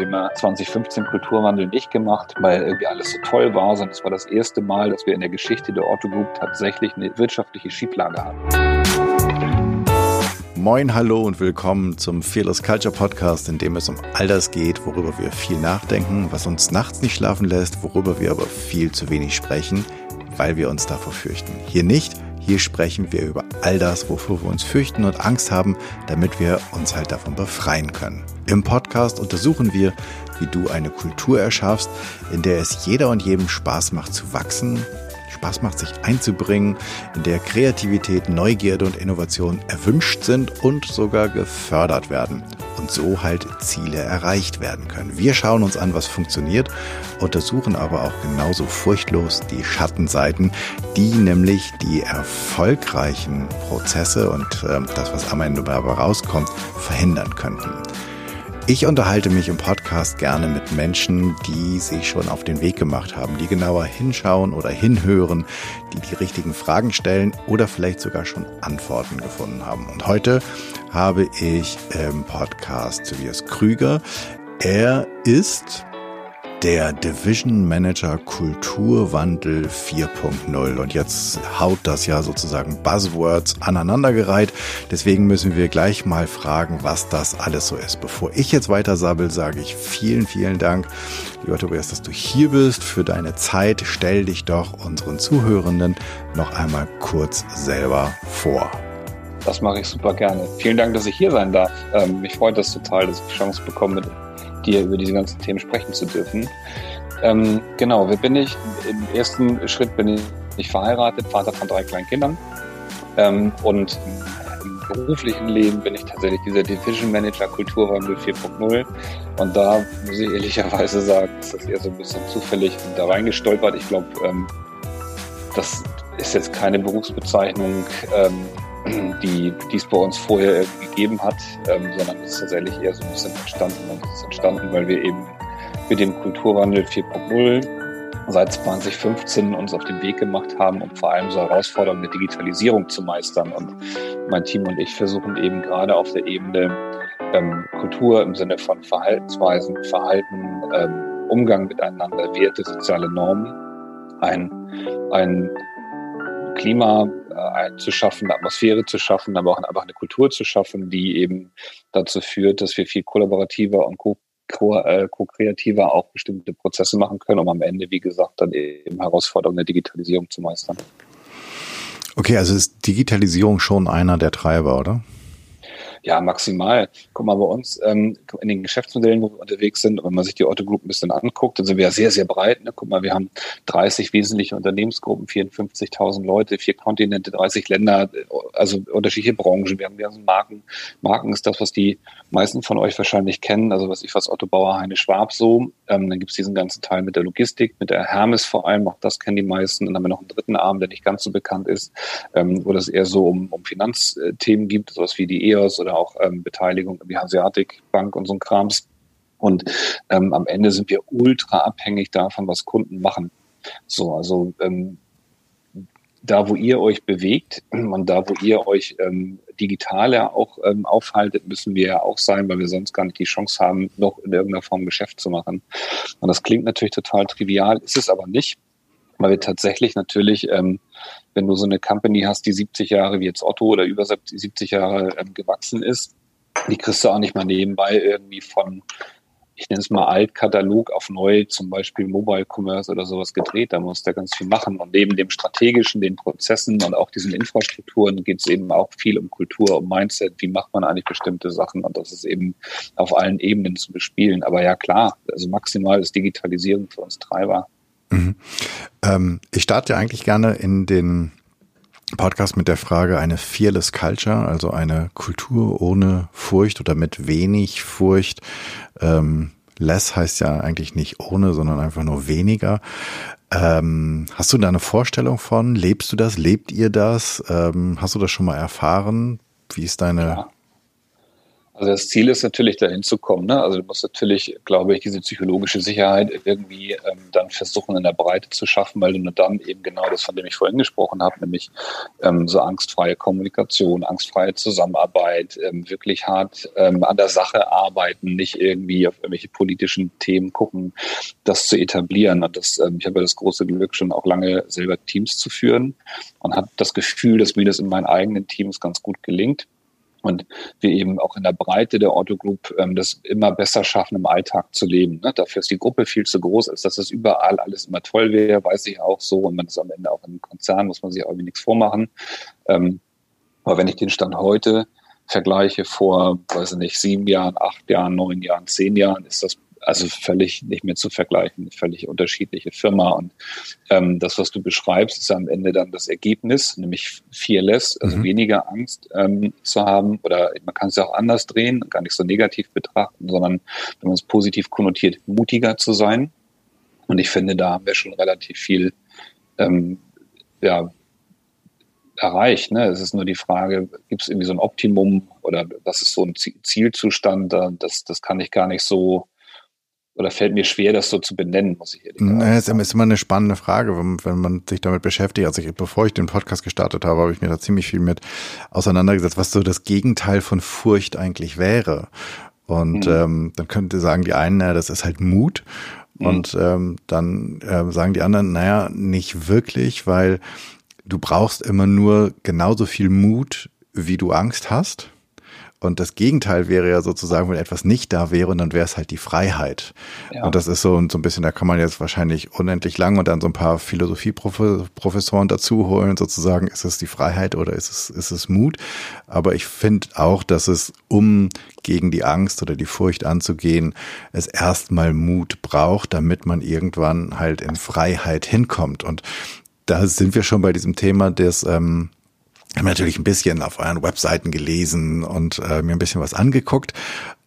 haben wir 2015 Kulturwandel nicht gemacht, weil irgendwie alles so toll war, sondern es war das erste Mal, dass wir in der Geschichte der Otto Group tatsächlich eine wirtschaftliche Schieflage hatten. Moin, hallo und willkommen zum Fearless Culture Podcast, in dem es um all das geht, worüber wir viel nachdenken, was uns nachts nicht schlafen lässt, worüber wir aber viel zu wenig sprechen, weil wir uns davor fürchten. Hier nicht, hier sprechen wir über all das, wofür wir uns fürchten und Angst haben, damit wir uns halt davon befreien können. Im Podcast untersuchen wir, wie du eine Kultur erschaffst, in der es jeder und jedem Spaß macht zu wachsen, Spaß macht, sich einzubringen, in der Kreativität, Neugierde und Innovation erwünscht sind und sogar gefördert werden und so halt Ziele erreicht werden können. Wir schauen uns an, was funktioniert, untersuchen aber auch genauso furchtlos die Schattenseiten, die nämlich die erfolgreichen Prozesse und äh, das, was am Ende dabei rauskommt, verhindern könnten. Ich unterhalte mich im Podcast gerne mit Menschen, die sich schon auf den Weg gemacht haben, die genauer hinschauen oder hinhören, die die richtigen Fragen stellen oder vielleicht sogar schon Antworten gefunden haben. Und heute habe ich im Podcast Tobias Krüger. Er ist der Division Manager Kulturwandel 4.0. Und jetzt haut das ja sozusagen Buzzwords aneinandergereiht. Deswegen müssen wir gleich mal fragen, was das alles so ist. Bevor ich jetzt weiter sabbel, sage ich vielen, vielen Dank, lieber Tobias, dass du hier bist, für deine Zeit. Stell dich doch unseren Zuhörenden noch einmal kurz selber vor. Das mache ich super gerne. Vielen Dank, dass ich hier sein darf. Ähm, mich freut das total, dass ich die Chance bekomme, mit dir über diese ganzen Themen sprechen zu dürfen. Ähm, genau, wer bin ich? Im ersten Schritt bin ich verheiratet, Vater von drei kleinen Kindern. Ähm, und im beruflichen Leben bin ich tatsächlich dieser Division Manager Kulturwandel 4.0. Und da muss ich ehrlicherweise sagen, ist das eher so ein bisschen zufällig da reingestolpert. Ich glaube, ähm, das ist jetzt keine Berufsbezeichnung, ähm, die, die es bei uns vorher gegeben hat, ähm, sondern es ist tatsächlich eher so ein bisschen entstanden. Und es ist entstanden, weil wir eben mit dem Kulturwandel 4.0 seit 2015 uns auf den Weg gemacht haben, um vor allem so Herausforderungen der Digitalisierung zu meistern. Und mein Team und ich versuchen eben gerade auf der Ebene ähm, Kultur im Sinne von Verhaltensweisen, Verhalten, ähm, Umgang miteinander, Werte, soziale Normen, ein, ein Klima zu schaffen, eine Atmosphäre zu schaffen, aber auch einfach eine Kultur zu schaffen, die eben dazu führt, dass wir viel kollaborativer und äh, co-kreativer auch bestimmte Prozesse machen können, um am Ende, wie gesagt, dann eben Herausforderungen der Digitalisierung zu meistern. Okay, also ist Digitalisierung schon einer der Treiber, oder? Ja, maximal. Guck mal, bei uns ähm, in den Geschäftsmodellen, wo wir unterwegs sind, wenn man sich die Otto Group ein bisschen anguckt, dann sind wir ja sehr, sehr breit. Ne? Guck mal, wir haben 30 wesentliche Unternehmensgruppen, 54.000 Leute, vier Kontinente, 30 Länder, also unterschiedliche Branchen. Wir haben ganzen Marken. Marken ist das, was die meisten von euch wahrscheinlich kennen. Also was ich was Otto Bauer, Heine Schwab so. Ähm, dann gibt's diesen ganzen Teil mit der Logistik, mit der Hermes vor allem. Auch das kennen die meisten. Und dann haben wir noch einen dritten Arm, der nicht ganz so bekannt ist, ähm, wo das eher so um, um Finanzthemen gibt, sowas wie die EOS oder auch ähm, Beteiligung wie Hanseatic Bank und so ein Krams. Und ähm, am Ende sind wir ultra abhängig davon, was Kunden machen. So, also ähm, da, wo ihr euch bewegt und da, wo ihr euch ähm, digitaler auch ähm, aufhaltet, müssen wir ja auch sein, weil wir sonst gar nicht die Chance haben, noch in irgendeiner Form Geschäft zu machen. Und das klingt natürlich total trivial, ist es aber nicht, weil wir tatsächlich natürlich ähm, wenn du so eine Company hast, die 70 Jahre wie jetzt Otto oder über 70 Jahre ähm, gewachsen ist, die kriegst du auch nicht mal nebenbei irgendwie von, ich nenne es mal Altkatalog auf neu, zum Beispiel Mobile Commerce oder sowas gedreht. Da muss der ganz viel machen. Und neben dem strategischen, den Prozessen und auch diesen Infrastrukturen geht es eben auch viel um Kultur, um Mindset. Wie macht man eigentlich bestimmte Sachen? Und das ist eben auf allen Ebenen zu bespielen. Aber ja, klar, also maximal ist Digitalisierung für uns Treiber. Mhm. Ähm, ich starte ja eigentlich gerne in den Podcast mit der Frage eine fearless culture, also eine Kultur ohne Furcht oder mit wenig Furcht. Ähm, less heißt ja eigentlich nicht ohne, sondern einfach nur weniger. Ähm, hast du da eine Vorstellung von? Lebst du das? Lebt ihr das? Ähm, hast du das schon mal erfahren? Wie ist deine? Ja. Also das Ziel ist natürlich dahin zu kommen. Ne? Also du musst natürlich, glaube ich, diese psychologische Sicherheit irgendwie ähm, dann versuchen in der Breite zu schaffen, weil du nur dann eben genau das, von dem ich vorhin gesprochen habe, nämlich ähm, so angstfreie Kommunikation, angstfreie Zusammenarbeit, ähm, wirklich hart ähm, an der Sache arbeiten, nicht irgendwie auf irgendwelche politischen Themen gucken, das zu etablieren. Und das, ähm, ich habe ja das große Glück, schon auch lange selber Teams zu führen und habe das Gefühl, dass mir das in meinen eigenen Teams ganz gut gelingt und wir eben auch in der Breite der Otto Group ähm, das immer besser schaffen, im Alltag zu leben. Ne? Dafür ist die Gruppe viel zu groß, als dass das überall alles immer toll wäre, weiß ich auch so. Und man ist am Ende auch im Konzern, muss man sich irgendwie nichts vormachen. Ähm, aber wenn ich den Stand heute vergleiche vor, weiß ich nicht, sieben Jahren, acht Jahren, neun Jahren, zehn Jahren, ist das also völlig nicht mehr zu vergleichen, völlig unterschiedliche Firma. Und ähm, das, was du beschreibst, ist am Ende dann das Ergebnis, nämlich fearless, also mhm. weniger Angst ähm, zu haben. Oder man kann es ja auch anders drehen, gar nicht so negativ betrachten, sondern wenn man es positiv konnotiert, mutiger zu sein. Und ich finde, da haben wir schon relativ viel ähm, ja, erreicht. Ne? Es ist nur die Frage, gibt es irgendwie so ein Optimum oder was ist so ein Zielzustand? Das, das kann ich gar nicht so oder fällt mir schwer, das so zu benennen, muss ich ehrlich sagen. Es ist immer eine spannende Frage, wenn, wenn man sich damit beschäftigt. Also ich, bevor ich den Podcast gestartet habe, habe ich mir da ziemlich viel mit auseinandergesetzt, was so das Gegenteil von Furcht eigentlich wäre. Und mhm. ähm, dann könnte sagen die einen, naja, das ist halt Mut. Mhm. Und ähm, dann äh, sagen die anderen, naja, nicht wirklich, weil du brauchst immer nur genauso viel Mut, wie du Angst hast. Und das Gegenteil wäre ja sozusagen, wenn etwas nicht da wäre, und dann wäre es halt die Freiheit. Ja. Und das ist so, so ein bisschen, da kann man jetzt wahrscheinlich unendlich lang und dann so ein paar Philosophieprofessoren dazu holen, sozusagen, ist es die Freiheit oder ist es, ist es Mut? Aber ich finde auch, dass es, um gegen die Angst oder die Furcht anzugehen, es erstmal Mut braucht, damit man irgendwann halt in Freiheit hinkommt. Und da sind wir schon bei diesem Thema des, ähm, habe natürlich ein bisschen auf euren Webseiten gelesen und äh, mir ein bisschen was angeguckt.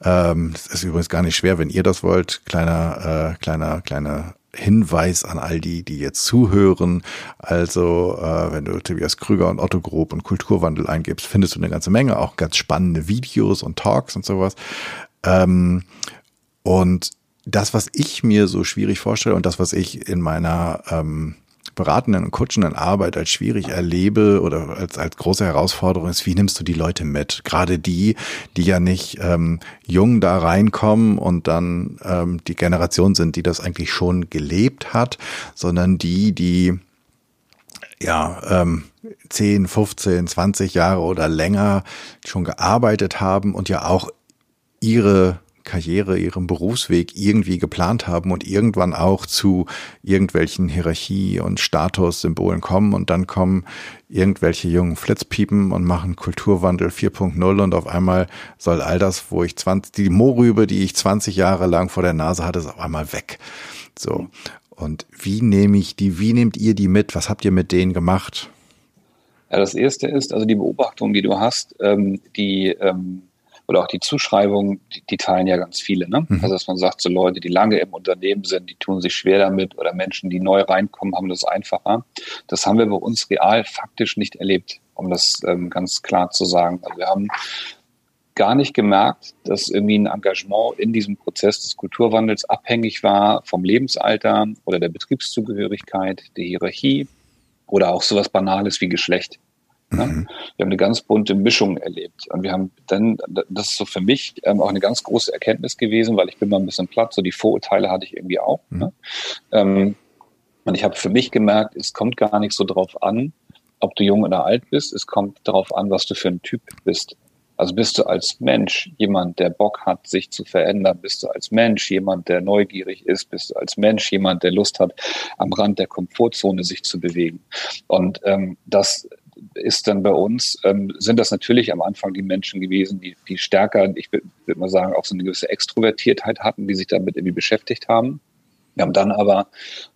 Ähm, das ist übrigens gar nicht schwer, wenn ihr das wollt. Kleiner, äh, kleiner, kleiner Hinweis an all die, die jetzt zuhören. Also, äh, wenn du Tobias Krüger und Otto Grob und Kulturwandel eingibst, findest du eine ganze Menge, auch ganz spannende Videos und Talks und sowas. Ähm, und das, was ich mir so schwierig vorstelle und das, was ich in meiner ähm, beratenden und coachenden Arbeit als schwierig erlebe oder als, als große Herausforderung ist, wie nimmst du die Leute mit? Gerade die, die ja nicht ähm, jung da reinkommen und dann ähm, die Generation sind, die das eigentlich schon gelebt hat, sondern die, die ja, ähm, 10, 15, 20 Jahre oder länger schon gearbeitet haben und ja auch ihre Karriere, ihren Berufsweg irgendwie geplant haben und irgendwann auch zu irgendwelchen Hierarchie- und Statussymbolen kommen und dann kommen irgendwelche jungen Flitzpiepen und machen Kulturwandel 4.0 und auf einmal soll all das, wo ich 20, die Mohrrübe, die ich 20 Jahre lang vor der Nase hatte, ist auf einmal weg. So. Und wie nehme ich die, wie nehmt ihr die mit? Was habt ihr mit denen gemacht? Ja, das erste ist, also die Beobachtung, die du hast, ähm, die, ähm, oder auch die Zuschreibung, die, die teilen ja ganz viele. Ne? Mhm. Also dass man sagt, so Leute, die lange im Unternehmen sind, die tun sich schwer damit oder Menschen, die neu reinkommen, haben das einfacher. Das haben wir bei uns real faktisch nicht erlebt, um das ähm, ganz klar zu sagen. Also wir haben gar nicht gemerkt, dass irgendwie ein Engagement in diesem Prozess des Kulturwandels abhängig war vom Lebensalter oder der Betriebszugehörigkeit, der Hierarchie oder auch sowas Banales wie Geschlecht. Ne? Mhm. Wir haben eine ganz bunte Mischung erlebt. Und wir haben dann, das ist so für mich ähm, auch eine ganz große Erkenntnis gewesen, weil ich bin mal ein bisschen platt, so die Vorurteile hatte ich irgendwie auch. Mhm. Ne? Ähm, und ich habe für mich gemerkt, es kommt gar nicht so drauf an, ob du jung oder alt bist. Es kommt darauf an, was du für ein Typ bist. Also bist du als Mensch jemand, der Bock hat, sich zu verändern? Bist du als Mensch jemand, der neugierig ist? Bist du als Mensch jemand, der Lust hat, am Rand der Komfortzone sich zu bewegen? Und ähm, das ist dann bei uns, ähm, sind das natürlich am Anfang die Menschen gewesen, die, die stärker, ich würde mal sagen, auch so eine gewisse Extrovertiertheit hatten, die sich damit irgendwie beschäftigt haben. Wir haben dann aber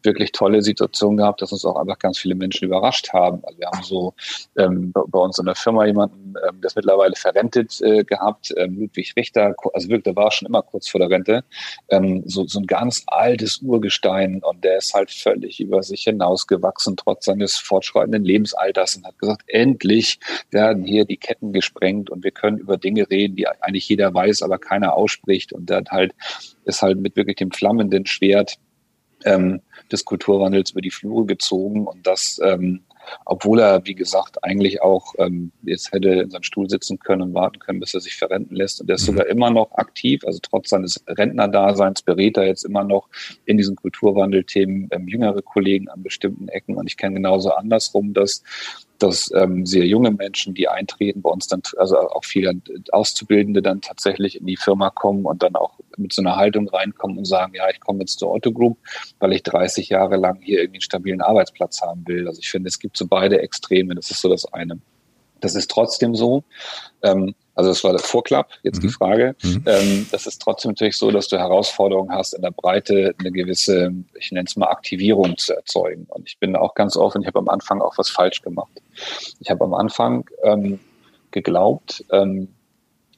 wirklich tolle Situationen gehabt, dass uns auch einfach ganz viele Menschen überrascht haben. Also wir haben so ähm, bei, uns in der Firma jemanden ähm das mittlerweile verrentet äh, gehabt, ähm, Ludwig Richter, also wirklich, der war schon immer kurz vor der Rente, ähm, so, so ein ganz altes Urgestein und der ist halt völlig über sich hinausgewachsen, trotz seines fortschreitenden Lebensalters und hat gesagt, endlich werden hier die Ketten gesprengt und wir können über Dinge reden, die eigentlich jeder weiß, aber keiner ausspricht und der hat halt, ist halt mit wirklich dem flammenden Schwert ähm, des Kulturwandels über die Flure gezogen und das, ähm, obwohl er, wie gesagt, eigentlich auch ähm, jetzt hätte in seinem Stuhl sitzen können und warten können, bis er sich verrenten lässt. Und er ist mhm. sogar immer noch aktiv, also trotz seines Rentnerdaseins berät er jetzt immer noch in diesen Kulturwandelthemen ähm, jüngere Kollegen an bestimmten Ecken. Und ich kenne genauso andersrum, dass dass ähm, sehr junge Menschen, die eintreten, bei uns dann, also auch viele Auszubildende dann tatsächlich in die Firma kommen und dann auch mit so einer Haltung reinkommen und sagen, ja, ich komme jetzt zur Otto Group, weil ich 30 Jahre lang hier irgendwie einen stabilen Arbeitsplatz haben will. Also ich finde, es gibt so beide Extreme. Das ist so das eine. Das ist trotzdem so. Ähm, also das war der Vorklapp, jetzt mhm. die Frage. Mhm. Ähm, das ist trotzdem natürlich so, dass du Herausforderungen hast, in der Breite eine gewisse, ich nenne es mal Aktivierung zu erzeugen. Und ich bin auch ganz offen, ich habe am Anfang auch was falsch gemacht. Ich habe am Anfang ähm, geglaubt, ähm,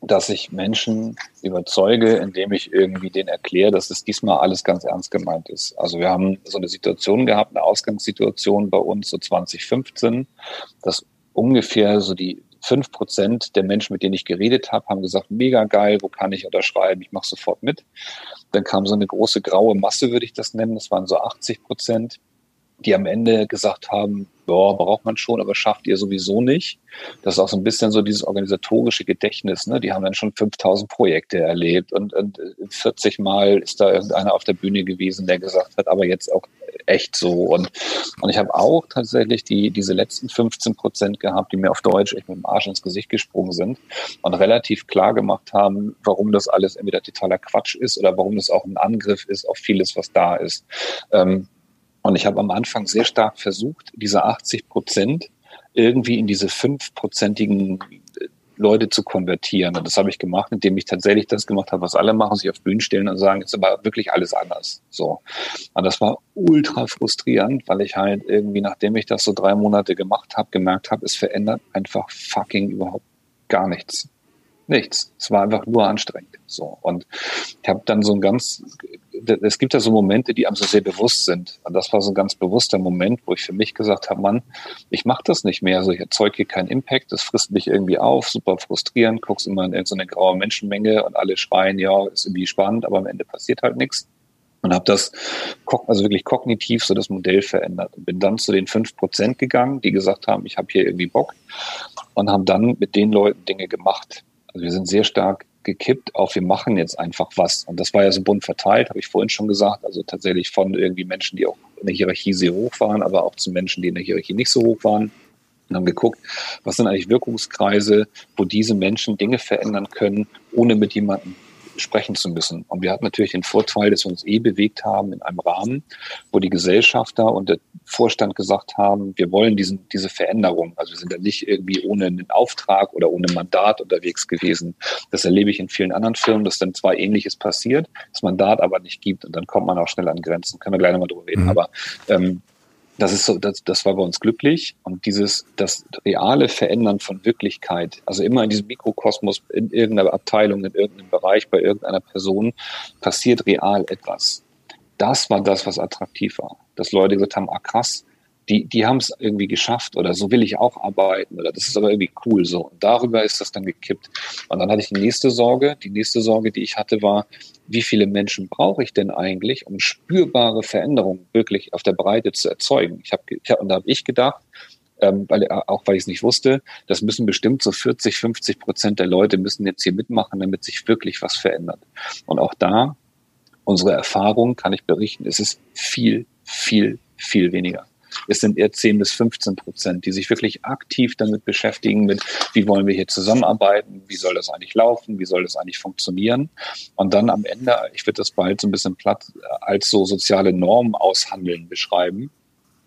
dass ich Menschen überzeuge, indem ich irgendwie denen erkläre, dass es diesmal alles ganz ernst gemeint ist. Also wir haben so eine Situation gehabt, eine Ausgangssituation bei uns so 2015, dass ungefähr so die fünf Prozent der Menschen, mit denen ich geredet habe, haben gesagt, mega geil, wo kann ich unterschreiben? Ich mache sofort mit. Dann kam so eine große graue Masse, würde ich das nennen. Das waren so 80 Prozent, die am Ende gesagt haben, ja, braucht man schon, aber schafft ihr sowieso nicht. Das ist auch so ein bisschen so dieses organisatorische Gedächtnis. Ne? Die haben dann schon 5000 Projekte erlebt und, und 40 Mal ist da irgendeiner auf der Bühne gewesen, der gesagt hat, aber jetzt auch echt so. Und, und ich habe auch tatsächlich die, diese letzten 15 Prozent gehabt, die mir auf Deutsch echt mit dem Arsch ins Gesicht gesprungen sind und relativ klar gemacht haben, warum das alles entweder totaler Quatsch ist oder warum das auch ein Angriff ist auf vieles, was da ist. Ähm, und ich habe am Anfang sehr stark versucht, diese 80 Prozent irgendwie in diese fünfprozentigen Leute zu konvertieren. Und das habe ich gemacht, indem ich tatsächlich das gemacht habe, was alle machen, sich auf Bühnen stellen und sagen, jetzt aber wirklich alles anders. So. Und das war ultra frustrierend, weil ich halt irgendwie, nachdem ich das so drei Monate gemacht habe, gemerkt habe, es verändert einfach fucking überhaupt gar nichts. Nichts. Es war einfach nur anstrengend. So. Und ich habe dann so ein ganz, es gibt ja so Momente, die einem so sehr bewusst sind. Und das war so ein ganz bewusster Moment, wo ich für mich gesagt habe, Mann, ich mache das nicht mehr. Also ich erzeuge hier keinen Impact, das frisst mich irgendwie auf, super frustrierend, guckst immer in irgendeine graue Menschenmenge und alle schreien, ja, ist irgendwie spannend, aber am Ende passiert halt nichts und habe das also wirklich kognitiv so das Modell verändert und bin dann zu den fünf Prozent gegangen, die gesagt haben, ich habe hier irgendwie Bock und haben dann mit den Leuten Dinge gemacht, also wir sind sehr stark gekippt auf, wir machen jetzt einfach was. Und das war ja so bunt verteilt, habe ich vorhin schon gesagt. Also tatsächlich von irgendwie Menschen, die auch in der Hierarchie sehr hoch waren, aber auch zu Menschen, die in der Hierarchie nicht so hoch waren. Und haben geguckt, was sind eigentlich Wirkungskreise, wo diese Menschen Dinge verändern können, ohne mit jemandem sprechen zu müssen. Und wir hatten natürlich den Vorteil, dass wir uns eh bewegt haben in einem Rahmen, wo die Gesellschafter und der Vorstand gesagt haben, wir wollen diesen, diese Veränderung. Also wir sind da nicht irgendwie ohne einen Auftrag oder ohne Mandat unterwegs gewesen. Das erlebe ich in vielen anderen Firmen, dass dann zwar Ähnliches passiert, das Mandat aber nicht gibt und dann kommt man auch schnell an Grenzen. Können wir gleich nochmal drüber reden. Mhm. Aber ähm, das ist so, das, das war bei uns glücklich. Und dieses, das reale Verändern von Wirklichkeit, also immer in diesem Mikrokosmos, in irgendeiner Abteilung, in irgendeinem Bereich, bei irgendeiner Person, passiert real etwas. Das war das, was attraktiv war. Dass Leute gesagt haben, ah krass, die, die haben es irgendwie geschafft oder so will ich auch arbeiten oder das ist aber irgendwie cool so. Und darüber ist das dann gekippt. Und dann hatte ich die nächste Sorge. Die nächste Sorge, die ich hatte, war, wie viele Menschen brauche ich denn eigentlich, um spürbare Veränderungen wirklich auf der Breite zu erzeugen? Ich habe, ich hab, und da habe ich gedacht, ähm, weil, auch weil ich es nicht wusste, das müssen bestimmt so 40, 50 Prozent der Leute müssen jetzt hier mitmachen, damit sich wirklich was verändert. Und auch da, unsere Erfahrung kann ich berichten, es ist viel, viel, viel weniger. Es sind eher 10 bis 15 Prozent, die sich wirklich aktiv damit beschäftigen, mit wie wollen wir hier zusammenarbeiten, wie soll das eigentlich laufen, wie soll das eigentlich funktionieren. Und dann am Ende, ich würde das bald so ein bisschen platt als so soziale Normen aushandeln beschreiben.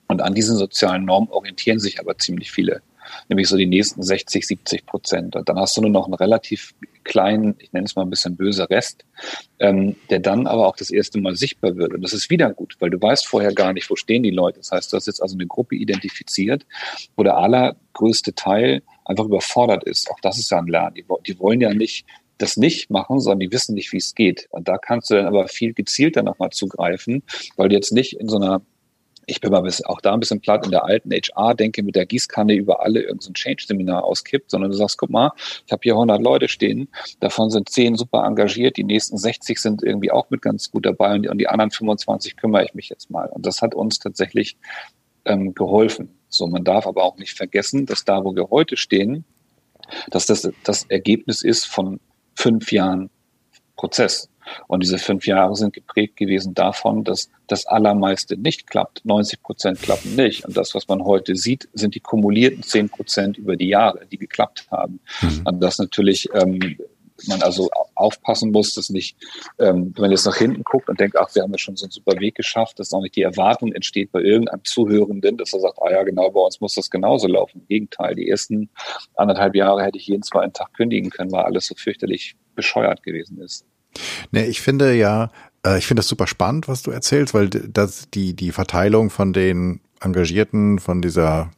Und an diesen sozialen Normen orientieren sich aber ziemlich viele nämlich so die nächsten 60, 70 Prozent. Und dann hast du nur noch einen relativ kleinen, ich nenne es mal ein bisschen böser Rest, ähm, der dann aber auch das erste Mal sichtbar wird. Und das ist wieder gut, weil du weißt vorher gar nicht, wo stehen die Leute. Das heißt, du hast jetzt also eine Gruppe identifiziert, wo der allergrößte Teil einfach überfordert ist. Auch das ist ja ein Lernen. Die, die wollen ja nicht das nicht machen, sondern die wissen nicht, wie es geht. Und da kannst du dann aber viel gezielter nochmal zugreifen, weil du jetzt nicht in so einer ich bin mal bisschen, auch da ein bisschen platt in der alten HR-Denke mit der Gießkanne über alle irgendein Change-Seminar auskippt, sondern du sagst, guck mal, ich habe hier 100 Leute stehen, davon sind 10 super engagiert, die nächsten 60 sind irgendwie auch mit ganz gut dabei und die, und die anderen 25 kümmere ich mich jetzt mal. Und das hat uns tatsächlich ähm, geholfen. So, man darf aber auch nicht vergessen, dass da, wo wir heute stehen, dass das das Ergebnis ist von fünf Jahren Prozess. Und diese fünf Jahre sind geprägt gewesen davon, dass das Allermeiste nicht klappt. 90 Prozent klappen nicht. Und das, was man heute sieht, sind die kumulierten zehn Prozent über die Jahre, die geklappt haben. Mhm. Und das natürlich ähm, man also aufpassen muss, dass nicht, ähm, wenn man jetzt nach hinten guckt und denkt, ach, wir haben ja schon so einen super Weg geschafft, dass auch nicht die Erwartung entsteht bei irgendeinem Zuhörenden, dass er sagt, ah ja, genau, bei uns muss das genauso laufen. Im Gegenteil, die ersten anderthalb Jahre hätte ich jeden zweiten Tag kündigen können, weil alles so fürchterlich bescheuert gewesen ist. Ne, ich finde ja, äh, ich finde das super spannend, was du erzählst, weil das die, die Verteilung von den Engagierten, von dieser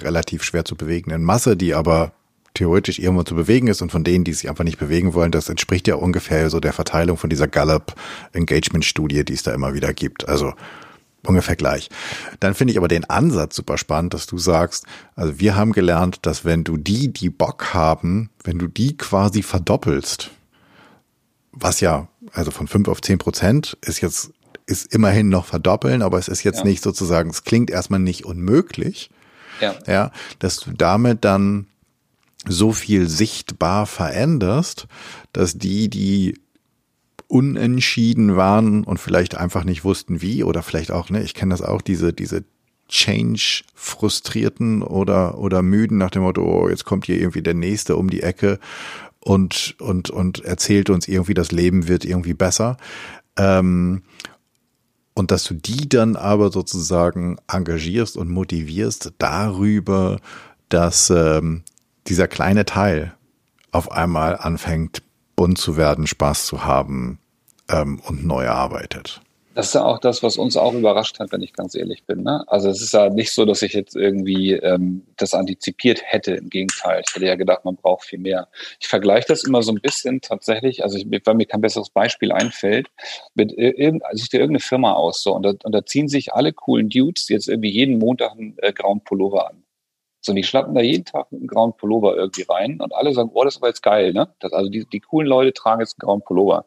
relativ schwer zu bewegenden Masse, die aber theoretisch irgendwo zu bewegen ist und von denen, die sich einfach nicht bewegen wollen, das entspricht ja ungefähr so der Verteilung von dieser Gallup Engagement Studie, die es da immer wieder gibt. Also ungefähr gleich. Dann finde ich aber den Ansatz super spannend, dass du sagst, also wir haben gelernt, dass wenn du die, die Bock haben, wenn du die quasi verdoppelst, was ja, also von fünf auf zehn Prozent ist jetzt, ist immerhin noch verdoppeln, aber es ist jetzt ja. nicht sozusagen, es klingt erstmal nicht unmöglich. Ja. ja, dass du damit dann so viel sichtbar veränderst, dass die, die unentschieden waren und vielleicht einfach nicht wussten wie oder vielleicht auch, ne, ich kenne das auch, diese, diese Change frustrierten oder, oder müden nach dem Motto, oh, jetzt kommt hier irgendwie der Nächste um die Ecke und, und, und erzählt uns irgendwie, das Leben wird irgendwie besser. Ähm, und dass du die dann aber sozusagen engagierst und motivierst darüber, dass ähm, dieser kleine Teil auf einmal anfängt, bunt zu werden, Spaß zu haben ähm, und neu arbeitet. Das ist ja auch das, was uns auch überrascht hat, wenn ich ganz ehrlich bin. Ne? Also es ist ja nicht so, dass ich jetzt irgendwie ähm, das antizipiert hätte. Im Gegenteil, ich hätte ja gedacht, man braucht viel mehr. Ich vergleiche das immer so ein bisschen tatsächlich, also ich, weil mir kein besseres Beispiel einfällt, mit irgend, also dir irgendeine Firma aus so und da, und da ziehen sich alle coolen Dudes jetzt irgendwie jeden Montag einen äh, grauen Pullover an. So, und die schlappen da jeden Tag mit einem grauen Pullover irgendwie rein und alle sagen, oh, das ist aber jetzt geil, ne? Das, also die, die coolen Leute tragen jetzt einen grauen Pullover.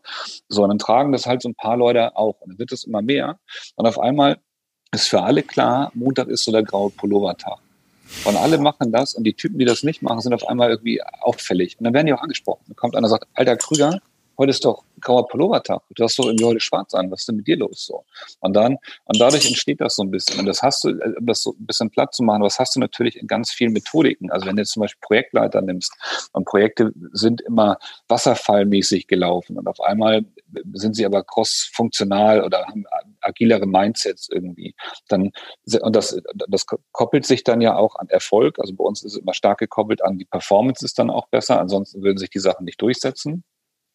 So, und dann tragen das halt so ein paar Leute auch. Und dann wird es immer mehr. Und auf einmal ist für alle klar, Montag ist so der graue Pullover-Tag. Und alle machen das und die Typen, die das nicht machen, sind auf einmal irgendwie auffällig. Und dann werden die auch angesprochen. Dann kommt einer und sagt, alter Krüger, heute ist doch grauer Pullovertag. Du hast doch irgendwie heute schwarz an. Was ist denn mit dir los? So. Und dann, und dadurch entsteht das so ein bisschen. Und das hast du, äh, um das so ein bisschen platt zu machen, was hast du natürlich in ganz vielen Methodiken. Also wenn du jetzt zum Beispiel Projektleiter nimmst und Projekte sind immer wasserfallmäßig gelaufen und auf einmal sind sie aber cross-funktional oder haben agilere Mindsets irgendwie. Dann, und das, das koppelt sich dann ja auch an Erfolg. Also bei uns ist es immer stark gekoppelt an die Performance ist dann auch besser. Ansonsten würden sich die Sachen nicht durchsetzen.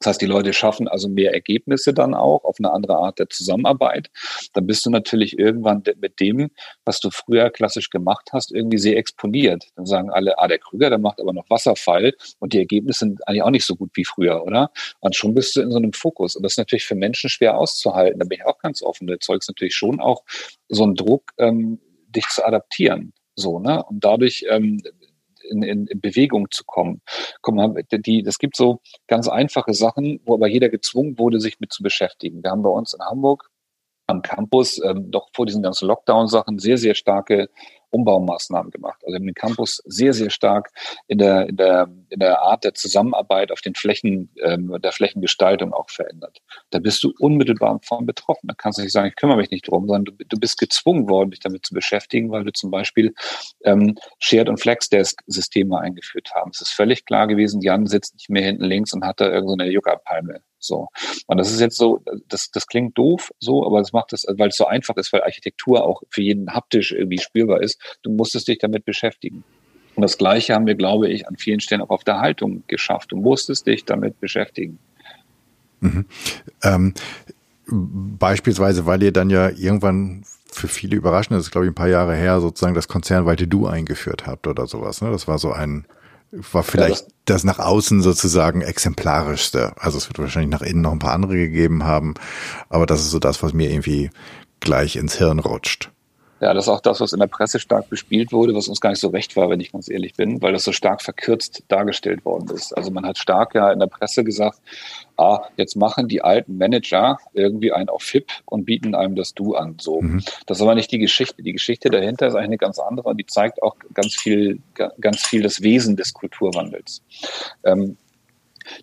Das heißt, die Leute schaffen also mehr Ergebnisse dann auch auf eine andere Art der Zusammenarbeit. Dann bist du natürlich irgendwann mit dem, was du früher klassisch gemacht hast, irgendwie sehr exponiert. Dann sagen alle, ah, der Krüger, der macht aber noch Wasserfall und die Ergebnisse sind eigentlich auch nicht so gut wie früher, oder? Und schon bist du in so einem Fokus. Und das ist natürlich für Menschen schwer auszuhalten. Da bin ich auch ganz offen. Du erzeugst natürlich schon auch so einen Druck, ähm, dich zu adaptieren. So, ne? Und dadurch ähm, in, in, in Bewegung zu kommen. Guck mal, die, das gibt so ganz einfache Sachen, wo aber jeder gezwungen wurde, sich mit zu beschäftigen. Wir haben bei uns in Hamburg am Campus ähm, doch vor diesen ganzen Lockdown-Sachen sehr, sehr starke Umbaumaßnahmen gemacht. Also haben den Campus sehr, sehr stark in der, in der, in der Art der Zusammenarbeit auf den Flächen, ähm, der Flächengestaltung auch verändert. Da bist du unmittelbar von betroffen. Da kannst du nicht sagen, ich kümmere mich nicht drum, sondern du, du bist gezwungen worden, dich damit zu beschäftigen, weil wir zum Beispiel ähm, Shared und Flexdesk-Systeme eingeführt haben. Es ist völlig klar gewesen, Jan sitzt nicht mehr hinten links und hat da irgendeine so Yucca-Palme so. Und das ist jetzt so, das, das klingt doof, so, aber das macht es, weil es so einfach ist, weil Architektur auch für jeden haptisch irgendwie spürbar ist. Du musstest dich damit beschäftigen. Und das Gleiche haben wir, glaube ich, an vielen Stellen auch auf der Haltung geschafft. Du musstest dich damit beschäftigen. Mhm. Ähm, beispielsweise, weil ihr dann ja irgendwann für viele überraschend, das ist glaube ich ein paar Jahre her, sozusagen das konzernweite Du eingeführt habt oder sowas. Ne? Das war so ein, war vielleicht ja, das, das, nach außen sozusagen exemplarischste. Also es wird wahrscheinlich nach innen noch ein paar andere gegeben haben, aber das ist so das, was mir irgendwie gleich ins Hirn rutscht. Ja, das ist auch das, was in der Presse stark bespielt wurde, was uns gar nicht so recht war, wenn ich ganz ehrlich bin, weil das so stark verkürzt dargestellt worden ist. Also man hat stark ja in der Presse gesagt, ah, jetzt machen die alten Manager irgendwie einen auf FIP und bieten einem das Du an. So. Mhm. Das ist aber nicht die Geschichte. Die Geschichte dahinter ist eigentlich eine ganz andere und die zeigt auch ganz viel, ganz viel das Wesen des Kulturwandels. Ähm,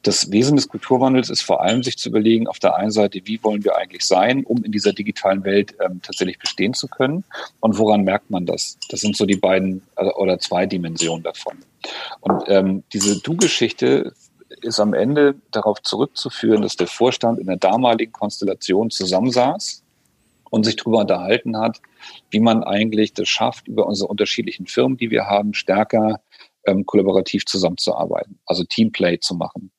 das Wesen des Kulturwandels ist vor allem, sich zu überlegen, auf der einen Seite, wie wollen wir eigentlich sein, um in dieser digitalen Welt ähm, tatsächlich bestehen zu können und woran merkt man das? Das sind so die beiden also, oder zwei Dimensionen davon. Und ähm, diese Du-Geschichte ist am Ende darauf zurückzuführen, dass der Vorstand in der damaligen Konstellation zusammensaß und sich darüber unterhalten hat, wie man eigentlich das schafft, über unsere unterschiedlichen Firmen, die wir haben, stärker ähm, kollaborativ zusammenzuarbeiten, also Teamplay zu machen.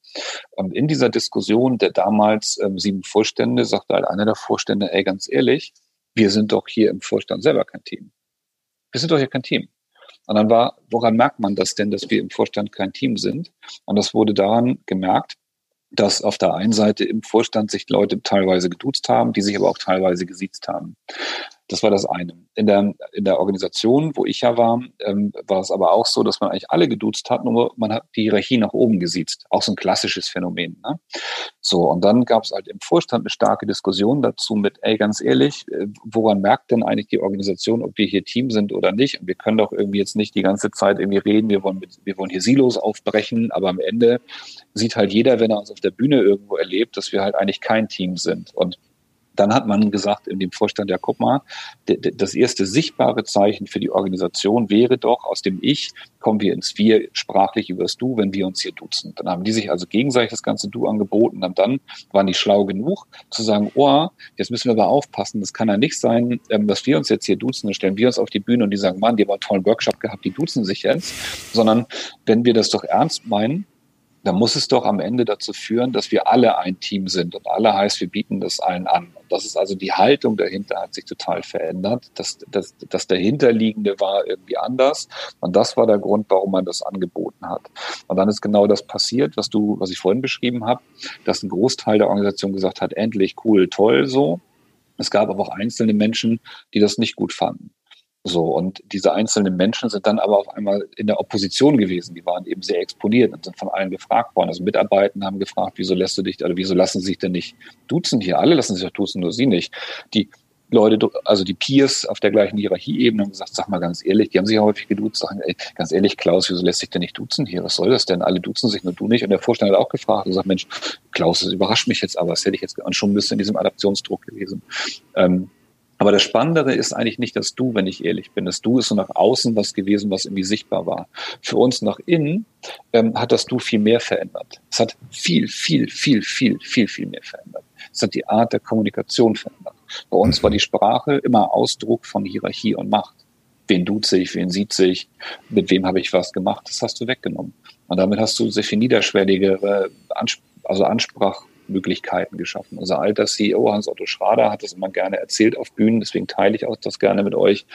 Und in dieser Diskussion der damals ähm, sieben Vorstände sagte halt einer der Vorstände, ey, ganz ehrlich, wir sind doch hier im Vorstand selber kein Team. Wir sind doch hier kein Team. Und dann war, woran merkt man das denn, dass wir im Vorstand kein Team sind? Und das wurde daran gemerkt, dass auf der einen Seite im Vorstand sich Leute teilweise geduzt haben, die sich aber auch teilweise gesiezt haben. Das war das eine. In der, in der Organisation, wo ich ja war, ähm, war es aber auch so, dass man eigentlich alle geduzt hat, nur man hat die Hierarchie nach oben gesiezt. Auch so ein klassisches Phänomen. Ne? So, und dann gab es halt im Vorstand eine starke Diskussion dazu mit, ey, ganz ehrlich, äh, woran merkt denn eigentlich die Organisation, ob wir hier Team sind oder nicht? Und wir können doch irgendwie jetzt nicht die ganze Zeit irgendwie reden, wir wollen, mit, wir wollen hier Silos aufbrechen, aber am Ende sieht halt jeder, wenn er uns auf der Bühne irgendwo erlebt, dass wir halt eigentlich kein Team sind. Und dann hat man gesagt in dem Vorstand, ja, guck mal, das erste sichtbare Zeichen für die Organisation wäre doch, aus dem Ich kommen wir ins Wir sprachlich übers Du, wenn wir uns hier duzen. Dann haben die sich also gegenseitig das ganze Du angeboten und dann waren die schlau genug zu sagen, oh, jetzt müssen wir aber aufpassen, das kann ja nicht sein, ähm, dass wir uns jetzt hier duzen, dann stellen wir uns auf die Bühne und die sagen, Mann, die haben einen tollen Workshop gehabt, die duzen sich jetzt, sondern wenn wir das doch ernst meinen, dann muss es doch am Ende dazu führen, dass wir alle ein Team sind. Und alle heißt, wir bieten das allen an. Und das ist also die Haltung dahinter hat sich total verändert. Das, das, das dahinterliegende war irgendwie anders. Und das war der Grund, warum man das angeboten hat. Und dann ist genau das passiert, was du, was ich vorhin beschrieben habe, dass ein Großteil der Organisation gesagt hat, endlich cool, toll so. Es gab aber auch einzelne Menschen, die das nicht gut fanden. So, und diese einzelnen Menschen sind dann aber auf einmal in der Opposition gewesen. Die waren eben sehr exponiert und sind von allen gefragt worden. Also Mitarbeiter haben gefragt, wieso lässt du dich, oder wieso lassen sie sich denn nicht duzen hier? Alle lassen sich doch duzen, nur sie nicht. Die Leute, also die Peers auf der gleichen Hierarchieebene haben gesagt, sag mal ganz ehrlich, die haben sich häufig geduzt, sagen, ey, ganz ehrlich, Klaus, wieso lässt sich denn nicht duzen hier? Was soll das denn? Alle duzen sich, nur du nicht. Und der Vorstand hat auch gefragt und sagt, Mensch, Klaus, das überrascht mich jetzt aber, das hätte ich jetzt schon ein bisschen in diesem Adaptionsdruck gewesen. Ähm, aber das Spannendere ist eigentlich nicht das Du, wenn ich ehrlich bin. Das Du ist so nach außen was gewesen, was irgendwie sichtbar war. Für uns nach innen ähm, hat das Du viel mehr verändert. Es hat viel, viel, viel, viel, viel, viel mehr verändert. Es hat die Art der Kommunikation verändert. Bei uns war die Sprache immer Ausdruck von Hierarchie und Macht. Wen duze ich, wen sieht sich, mit wem habe ich was gemacht, das hast du weggenommen. Und damit hast du sehr viel niederschwelligere, also Ansprach, Möglichkeiten geschaffen. Unser alter CEO Hans-Otto Schrader hat das immer gerne erzählt auf Bühnen, deswegen teile ich auch das gerne mit euch.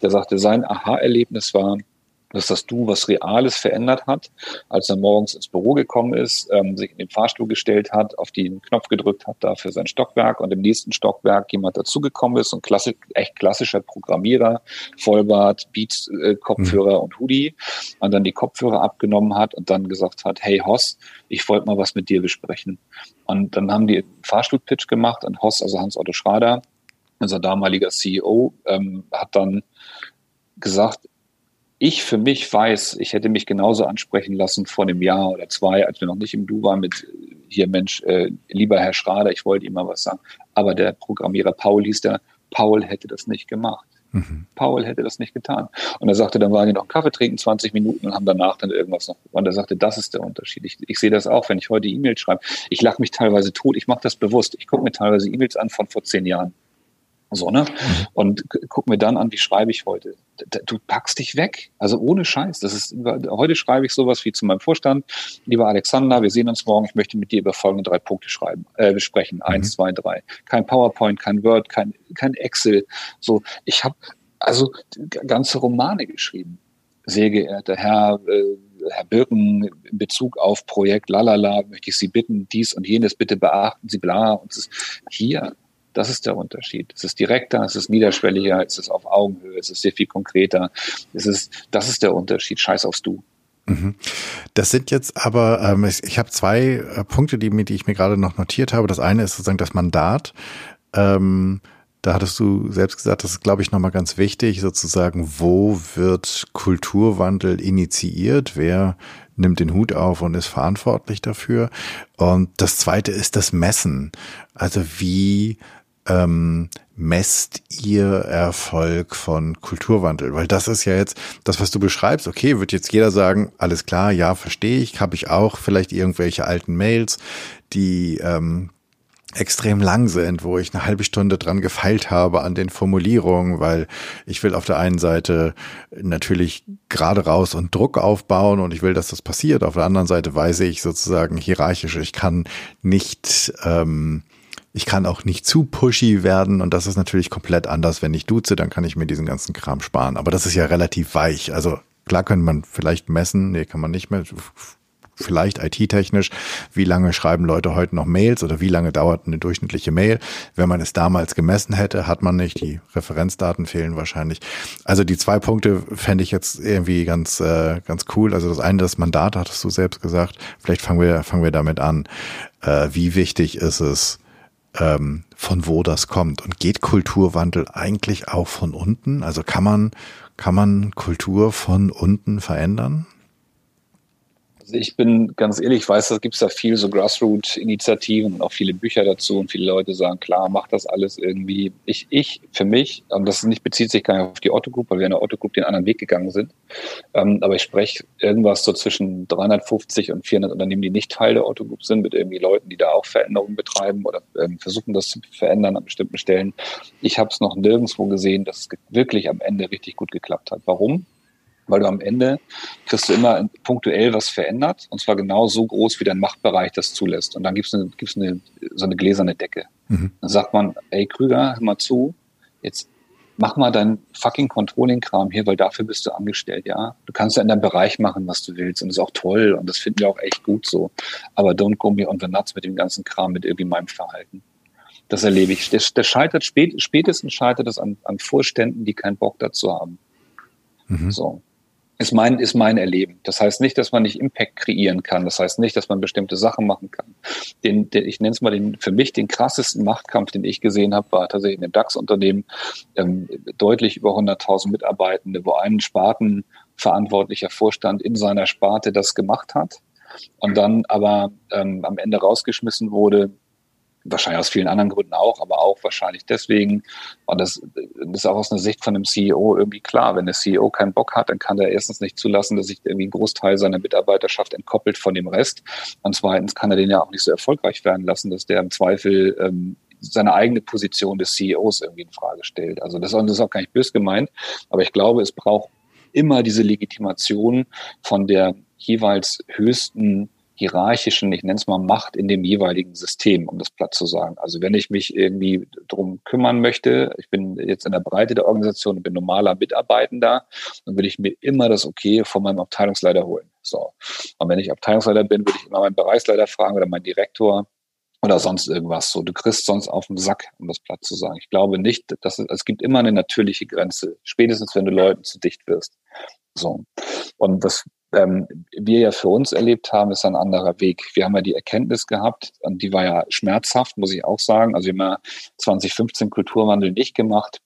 Der sagte, sein Aha-Erlebnis war, dass das Du was Reales verändert hat, als er morgens ins Büro gekommen ist, ähm, sich in den Fahrstuhl gestellt hat, auf den Knopf gedrückt hat da für sein Stockwerk und im nächsten Stockwerk jemand dazugekommen ist, ein klassisch, echt klassischer Programmierer, Vollbart, Beats, äh, Kopfhörer mhm. und Hoodie und dann die Kopfhörer abgenommen hat und dann gesagt hat, hey Hoss, ich wollte mal was mit dir besprechen. Und dann haben die einen Fahrstuhlpitch gemacht und Hoss, also Hans-Otto Schrader, unser damaliger CEO, ähm, hat dann gesagt, ich für mich weiß, ich hätte mich genauso ansprechen lassen vor einem Jahr oder zwei, als wir noch nicht im Du waren mit hier Mensch, äh, lieber Herr Schrader, ich wollte ihm mal was sagen. Aber der Programmierer Paul hieß der, Paul hätte das nicht gemacht. Mhm. Paul hätte das nicht getan. Und er sagte, dann waren die noch einen Kaffee trinken, 20 Minuten und haben danach dann irgendwas noch. Und er sagte, das ist der Unterschied. Ich, ich sehe das auch, wenn ich heute E-Mails schreibe. Ich lache mich teilweise tot, ich mache das bewusst. Ich gucke mir teilweise E-Mails an von vor zehn Jahren So, ne? Mhm. Und guck mir dann an, wie schreibe ich heute. Du packst dich weg. Also ohne Scheiß. Das ist, heute schreibe ich sowas wie zu meinem Vorstand. Lieber Alexander, wir sehen uns morgen. Ich möchte mit dir über folgende drei Punkte schreiben, äh, besprechen. Mhm. Eins, zwei, drei. Kein PowerPoint, kein Word, kein, kein Excel. So, ich habe also ganze Romane geschrieben. Sehr geehrter Herr, äh, Herr Birken, in Bezug auf Projekt Lalala, möchte ich Sie bitten, dies und jenes bitte beachten Sie, bla. Und es ist hier, das ist der Unterschied. Es ist direkter, es ist niederschwelliger, es ist auf Augenhöhe, es ist sehr viel konkreter. Es ist, das ist der Unterschied. Scheiß aufs Du. Mhm. Das sind jetzt aber, ähm, ich, ich habe zwei äh, Punkte, die, die ich mir gerade noch notiert habe. Das eine ist sozusagen das Mandat. Ähm, da hattest du selbst gesagt, das ist, glaube ich, nochmal ganz wichtig, sozusagen, wo wird Kulturwandel initiiert? Wer nimmt den Hut auf und ist verantwortlich dafür? Und das zweite ist das Messen. Also wie ähm, messt ihr Erfolg von Kulturwandel? Weil das ist ja jetzt das, was du beschreibst. Okay, wird jetzt jeder sagen, alles klar, ja, verstehe ich, habe ich auch vielleicht irgendwelche alten Mails, die ähm, extrem lang sind, wo ich eine halbe Stunde dran gefeilt habe an den Formulierungen, weil ich will auf der einen Seite natürlich gerade raus und Druck aufbauen und ich will, dass das passiert. Auf der anderen Seite weiß ich sozusagen hierarchisch, ich kann nicht ähm, ich kann auch nicht zu pushy werden und das ist natürlich komplett anders, wenn ich duze, dann kann ich mir diesen ganzen Kram sparen. Aber das ist ja relativ weich. Also klar könnte man vielleicht messen, nee, kann man nicht mehr. Vielleicht IT-technisch, wie lange schreiben Leute heute noch Mails oder wie lange dauert eine durchschnittliche Mail? Wenn man es damals gemessen hätte, hat man nicht. Die Referenzdaten fehlen wahrscheinlich. Also die zwei Punkte fände ich jetzt irgendwie ganz, äh, ganz cool. Also das eine, das Mandat, hattest du selbst gesagt. Vielleicht fangen wir, fangen wir damit an. Äh, wie wichtig ist es, ähm, von wo das kommt. Und geht Kulturwandel eigentlich auch von unten? Also kann man, kann man Kultur von unten verändern? Ich bin ganz ehrlich, ich weiß, da gibt es ja viel so Grassroot-Initiativen und auch viele Bücher dazu und viele Leute sagen, klar, mach das alles irgendwie. Ich, ich für mich, und das nicht bezieht sich gar nicht auf die Otto Group, weil wir in der Otto Group den anderen Weg gegangen sind, ähm, aber ich spreche irgendwas so zwischen 350 und 400 Unternehmen, die nicht Teil der Otto Group sind, mit irgendwie Leuten, die da auch Veränderungen betreiben oder ähm, versuchen, das zu verändern an bestimmten Stellen. Ich habe es noch nirgendwo gesehen, dass es wirklich am Ende richtig gut geklappt hat. Warum? Weil du am Ende kriegst du immer punktuell was verändert und zwar genau so groß, wie dein Machtbereich das zulässt. Und dann gibt's eine, gibt's eine, so eine gläserne Decke. Mhm. Dann sagt man, ey Krüger, hör mal zu, jetzt mach mal dein fucking Controlling-Kram hier, weil dafür bist du angestellt, ja. Du kannst ja in deinem Bereich machen, was du willst und das ist auch toll und das finden wir auch echt gut so. Aber don't go me on the nuts mit dem ganzen Kram, mit irgendwie meinem Verhalten. Das erlebe ich. Das, das scheitert, spät, spätestens scheitert es an, an Vorständen, die keinen Bock dazu haben. Mhm. So ist mein, ist mein Erleben. Das heißt nicht, dass man nicht Impact kreieren kann. Das heißt nicht, dass man bestimmte Sachen machen kann. Den, den ich nenne es mal den, für mich den krassesten Machtkampf, den ich gesehen habe, war tatsächlich in einem DAX-Unternehmen, ähm, deutlich über 100.000 Mitarbeitende, wo ein Spartenverantwortlicher Vorstand in seiner Sparte das gemacht hat und dann aber ähm, am Ende rausgeschmissen wurde, wahrscheinlich aus vielen anderen Gründen auch, aber auch wahrscheinlich deswegen. Und das, ist auch aus einer Sicht von einem CEO irgendwie klar. Wenn der CEO keinen Bock hat, dann kann er erstens nicht zulassen, dass sich irgendwie ein Großteil seiner Mitarbeiterschaft entkoppelt von dem Rest. Und zweitens kann er den ja auch nicht so erfolgreich werden lassen, dass der im Zweifel ähm, seine eigene Position des CEOs irgendwie in Frage stellt. Also das, das ist auch gar nicht bös gemeint, aber ich glaube, es braucht immer diese Legitimation von der jeweils höchsten hierarchischen, ich nenne es mal Macht in dem jeweiligen System, um das platt zu sagen. Also wenn ich mich irgendwie drum kümmern möchte, ich bin jetzt in der Breite der Organisation bin normaler Mitarbeitender, dann würde ich mir immer das Okay von meinem Abteilungsleiter holen. So. Und wenn ich Abteilungsleiter bin, würde ich immer meinen Bereichsleiter fragen oder meinen Direktor oder sonst irgendwas. So, du kriegst sonst auf den Sack, um das platt zu sagen. Ich glaube nicht, dass es, es gibt immer eine natürliche Grenze, spätestens wenn du Leuten zu dicht wirst. So. Und das ähm, wir ja für uns erlebt haben, ist ein anderer Weg. Wir haben ja die Erkenntnis gehabt, und die war ja schmerzhaft, muss ich auch sagen. Also wir haben ja 2015 Kulturwandel nicht gemacht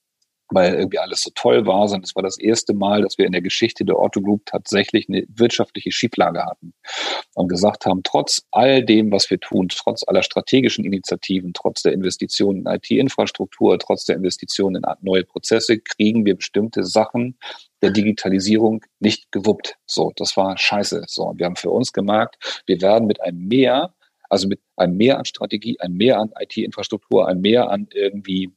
weil irgendwie alles so toll war, sondern es war das erste Mal, dass wir in der Geschichte der Otto Group tatsächlich eine wirtschaftliche Schieflage hatten und gesagt haben, trotz all dem, was wir tun, trotz aller strategischen Initiativen, trotz der Investitionen in IT-Infrastruktur, trotz der Investitionen in neue Prozesse, kriegen wir bestimmte Sachen der Digitalisierung nicht gewuppt. So, das war scheiße. So, und wir haben für uns gemerkt, wir werden mit einem Mehr, also mit einem Mehr an Strategie, einem Mehr an IT-Infrastruktur, einem Mehr an irgendwie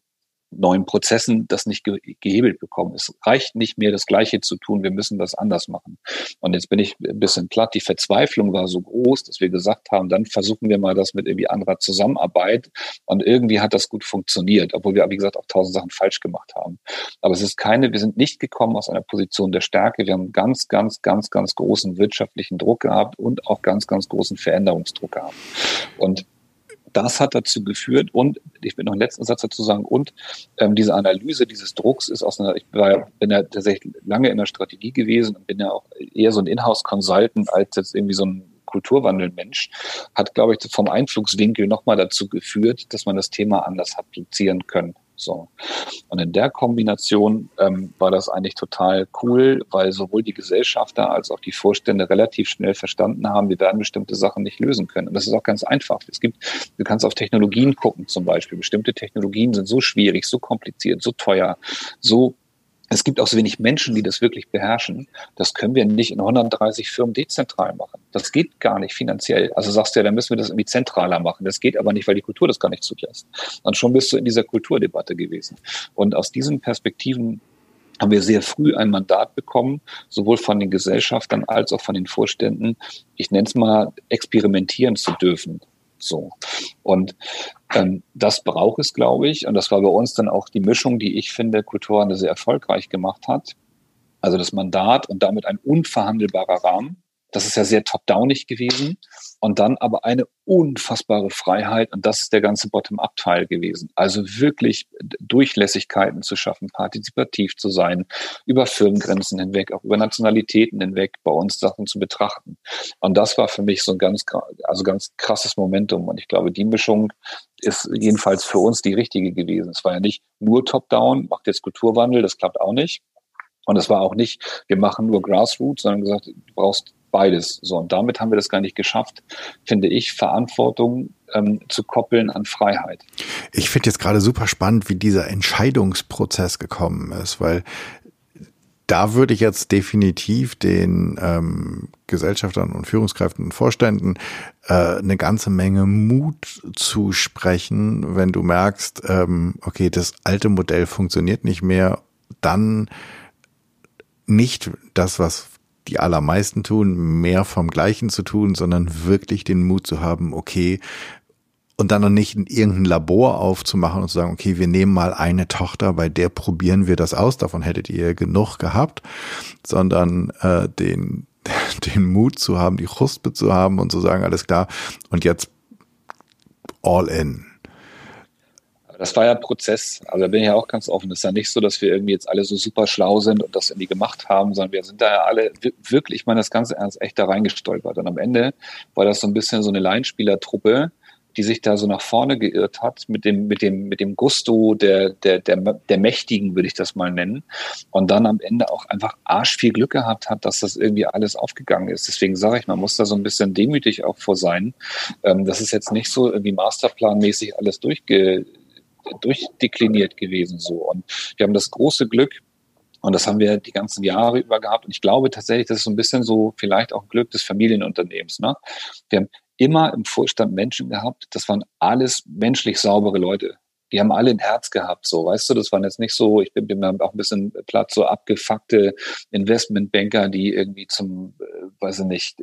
neuen Prozessen das nicht ge gehebelt bekommen. Es reicht nicht mehr, das Gleiche zu tun. Wir müssen das anders machen. Und jetzt bin ich ein bisschen platt. Die Verzweiflung war so groß, dass wir gesagt haben, dann versuchen wir mal das mit irgendwie anderer Zusammenarbeit. Und irgendwie hat das gut funktioniert, obwohl wir, wie gesagt, auch tausend Sachen falsch gemacht haben. Aber es ist keine, wir sind nicht gekommen aus einer Position der Stärke. Wir haben ganz, ganz, ganz, ganz großen wirtschaftlichen Druck gehabt und auch ganz, ganz großen Veränderungsdruck gehabt. Und das hat dazu geführt und ich will noch einen letzten Satz dazu sagen und ähm, diese Analyse dieses Drucks ist aus einer ich war, bin ja tatsächlich lange in der Strategie gewesen und bin ja auch eher so ein Inhouse-Consultant als jetzt irgendwie so ein Kulturwandelmensch, hat, glaube ich, vom Einflugswinkel nochmal dazu geführt, dass man das Thema anders hat platzieren können. So. Und in der Kombination ähm, war das eigentlich total cool, weil sowohl die Gesellschafter als auch die Vorstände relativ schnell verstanden haben, wir werden bestimmte Sachen nicht lösen können. Und das ist auch ganz einfach. Es gibt, du kannst auf Technologien gucken zum Beispiel. Bestimmte Technologien sind so schwierig, so kompliziert, so teuer, so es gibt auch so wenig Menschen, die das wirklich beherrschen. Das können wir nicht in 130 Firmen dezentral machen. Das geht gar nicht finanziell. Also sagst du ja, dann müssen wir das irgendwie zentraler machen. Das geht aber nicht, weil die Kultur das gar nicht zulässt. Und schon bist du in dieser Kulturdebatte gewesen. Und aus diesen Perspektiven haben wir sehr früh ein Mandat bekommen, sowohl von den Gesellschaftern als auch von den Vorständen, ich nenne es mal, experimentieren zu dürfen. So. Und ähm, das braucht es, glaube ich. Und das war bei uns dann auch die Mischung, die ich finde, Kulturwandel sehr erfolgreich gemacht hat. Also das Mandat und damit ein unverhandelbarer Rahmen. Das ist ja sehr top-downig gewesen. Und dann aber eine unfassbare Freiheit. Und das ist der ganze Bottom-up-Teil gewesen. Also wirklich Durchlässigkeiten zu schaffen, partizipativ zu sein, über Firmengrenzen hinweg, auch über Nationalitäten hinweg bei uns Sachen zu betrachten. Und das war für mich so ein ganz, also ganz krasses Momentum. Und ich glaube, die Mischung ist jedenfalls für uns die richtige gewesen. Es war ja nicht nur Top-down, macht jetzt Kulturwandel, das klappt auch nicht. Und es war auch nicht, wir machen nur Grassroots, sondern gesagt, du brauchst beides. So, und damit haben wir das gar nicht geschafft, finde ich, Verantwortung ähm, zu koppeln an Freiheit. Ich finde jetzt gerade super spannend, wie dieser Entscheidungsprozess gekommen ist, weil da würde ich jetzt definitiv den ähm, Gesellschaftern und Führungskräften und Vorständen äh, eine ganze Menge Mut zusprechen, wenn du merkst, ähm, okay, das alte Modell funktioniert nicht mehr, dann nicht das, was die allermeisten tun, mehr vom Gleichen zu tun, sondern wirklich den Mut zu haben, okay, und dann noch nicht in irgendein Labor aufzumachen und zu sagen, okay, wir nehmen mal eine Tochter, bei der probieren wir das aus, davon hättet ihr genug gehabt, sondern äh, den, den Mut zu haben, die Chuspe zu haben und zu sagen, alles klar, und jetzt all in. Das war ja Prozess. Also da bin ich ja auch ganz offen. Es ist ja nicht so, dass wir irgendwie jetzt alle so super schlau sind und das irgendwie gemacht haben, sondern wir sind da ja alle wirklich, ich meine das Ganze ernst, echt da reingestolpert. Und am Ende war das so ein bisschen so eine Laienspielertruppe, die sich da so nach vorne geirrt hat mit dem, mit dem, mit dem Gusto der, der, der, der Mächtigen, würde ich das mal nennen. Und dann am Ende auch einfach arsch viel Glück gehabt hat, dass das irgendwie alles aufgegangen ist. Deswegen sage ich, man muss da so ein bisschen demütig auch vor sein. Ähm, das ist jetzt nicht so irgendwie masterplanmäßig alles durchge durchdekliniert gewesen so. Und wir haben das große Glück, und das haben wir die ganzen Jahre über gehabt. Und ich glaube tatsächlich, das ist so ein bisschen so vielleicht auch Glück des Familienunternehmens. Ne? Wir haben immer im Vorstand Menschen gehabt, das waren alles menschlich saubere Leute. Die haben alle ein Herz gehabt, so, weißt du, das waren jetzt nicht so, ich bin, bin auch ein bisschen platt, so abgefuckte Investmentbanker, die irgendwie zum, äh, weiß ich nicht,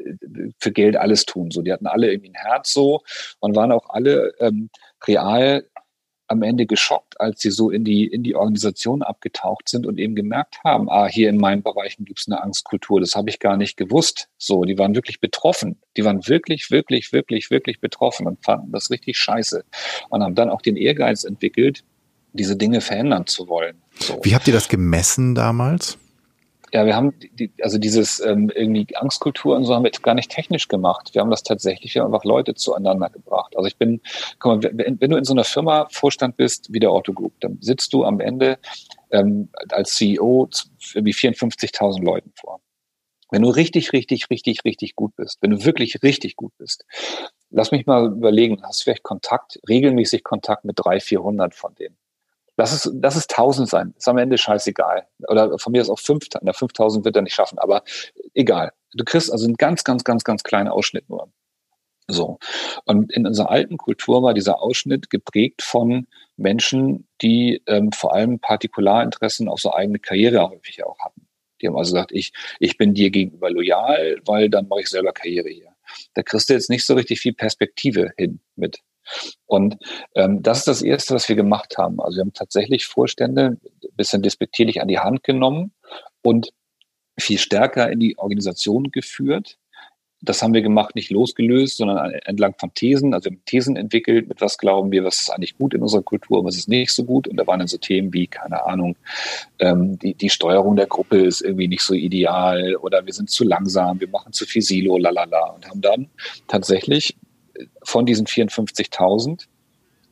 für Geld alles tun, so. Die hatten alle irgendwie ein Herz, so, und waren auch alle ähm, real am Ende geschockt, als sie so in die, in die Organisation abgetaucht sind und eben gemerkt haben, ah, hier in meinen Bereichen gibt es eine Angstkultur, das habe ich gar nicht gewusst. So, die waren wirklich betroffen. Die waren wirklich, wirklich, wirklich, wirklich betroffen und fanden das richtig scheiße. Und haben dann auch den Ehrgeiz entwickelt, diese Dinge verändern zu wollen. So. Wie habt ihr das gemessen damals? Ja, wir haben die, also dieses ähm, irgendwie Angstkultur und so haben wir gar nicht technisch gemacht. Wir haben das tatsächlich, wir haben einfach Leute zueinander gebracht. Also ich bin, guck mal, wenn, wenn du in so einer Firma Vorstand bist wie der Otto Group, dann sitzt du am Ende ähm, als CEO wie 54.000 Leuten vor. Wenn du richtig, richtig, richtig, richtig gut bist, wenn du wirklich richtig gut bist, lass mich mal überlegen, hast du vielleicht Kontakt, regelmäßig Kontakt mit drei, 400 von denen? Lass es, lass es 1000 sein. Ist am Ende scheißegal. Oder von mir ist auch 5000. Na, 5000 wird er nicht schaffen, aber egal. Du kriegst also einen ganz, ganz, ganz, ganz kleinen Ausschnitt nur. So. Und in unserer alten Kultur war dieser Ausschnitt geprägt von Menschen, die ähm, vor allem Partikularinteressen auf so eigene Karriere häufig auch hatten. Die haben also gesagt, ich, ich bin dir gegenüber loyal, weil dann mache ich selber Karriere hier. Da kriegst du jetzt nicht so richtig viel Perspektive hin mit. Und ähm, das ist das Erste, was wir gemacht haben. Also wir haben tatsächlich Vorstände ein bisschen despektierlich an die Hand genommen und viel stärker in die Organisation geführt, das haben wir gemacht, nicht losgelöst, sondern entlang von Thesen. Also wir haben Thesen entwickelt, mit was glauben wir, was ist eigentlich gut in unserer Kultur, was ist nicht so gut. Und da waren dann so Themen wie, keine Ahnung, ähm, die, die Steuerung der Gruppe ist irgendwie nicht so ideal oder wir sind zu langsam, wir machen zu viel Silo, lalala. Und haben dann tatsächlich von diesen 54.000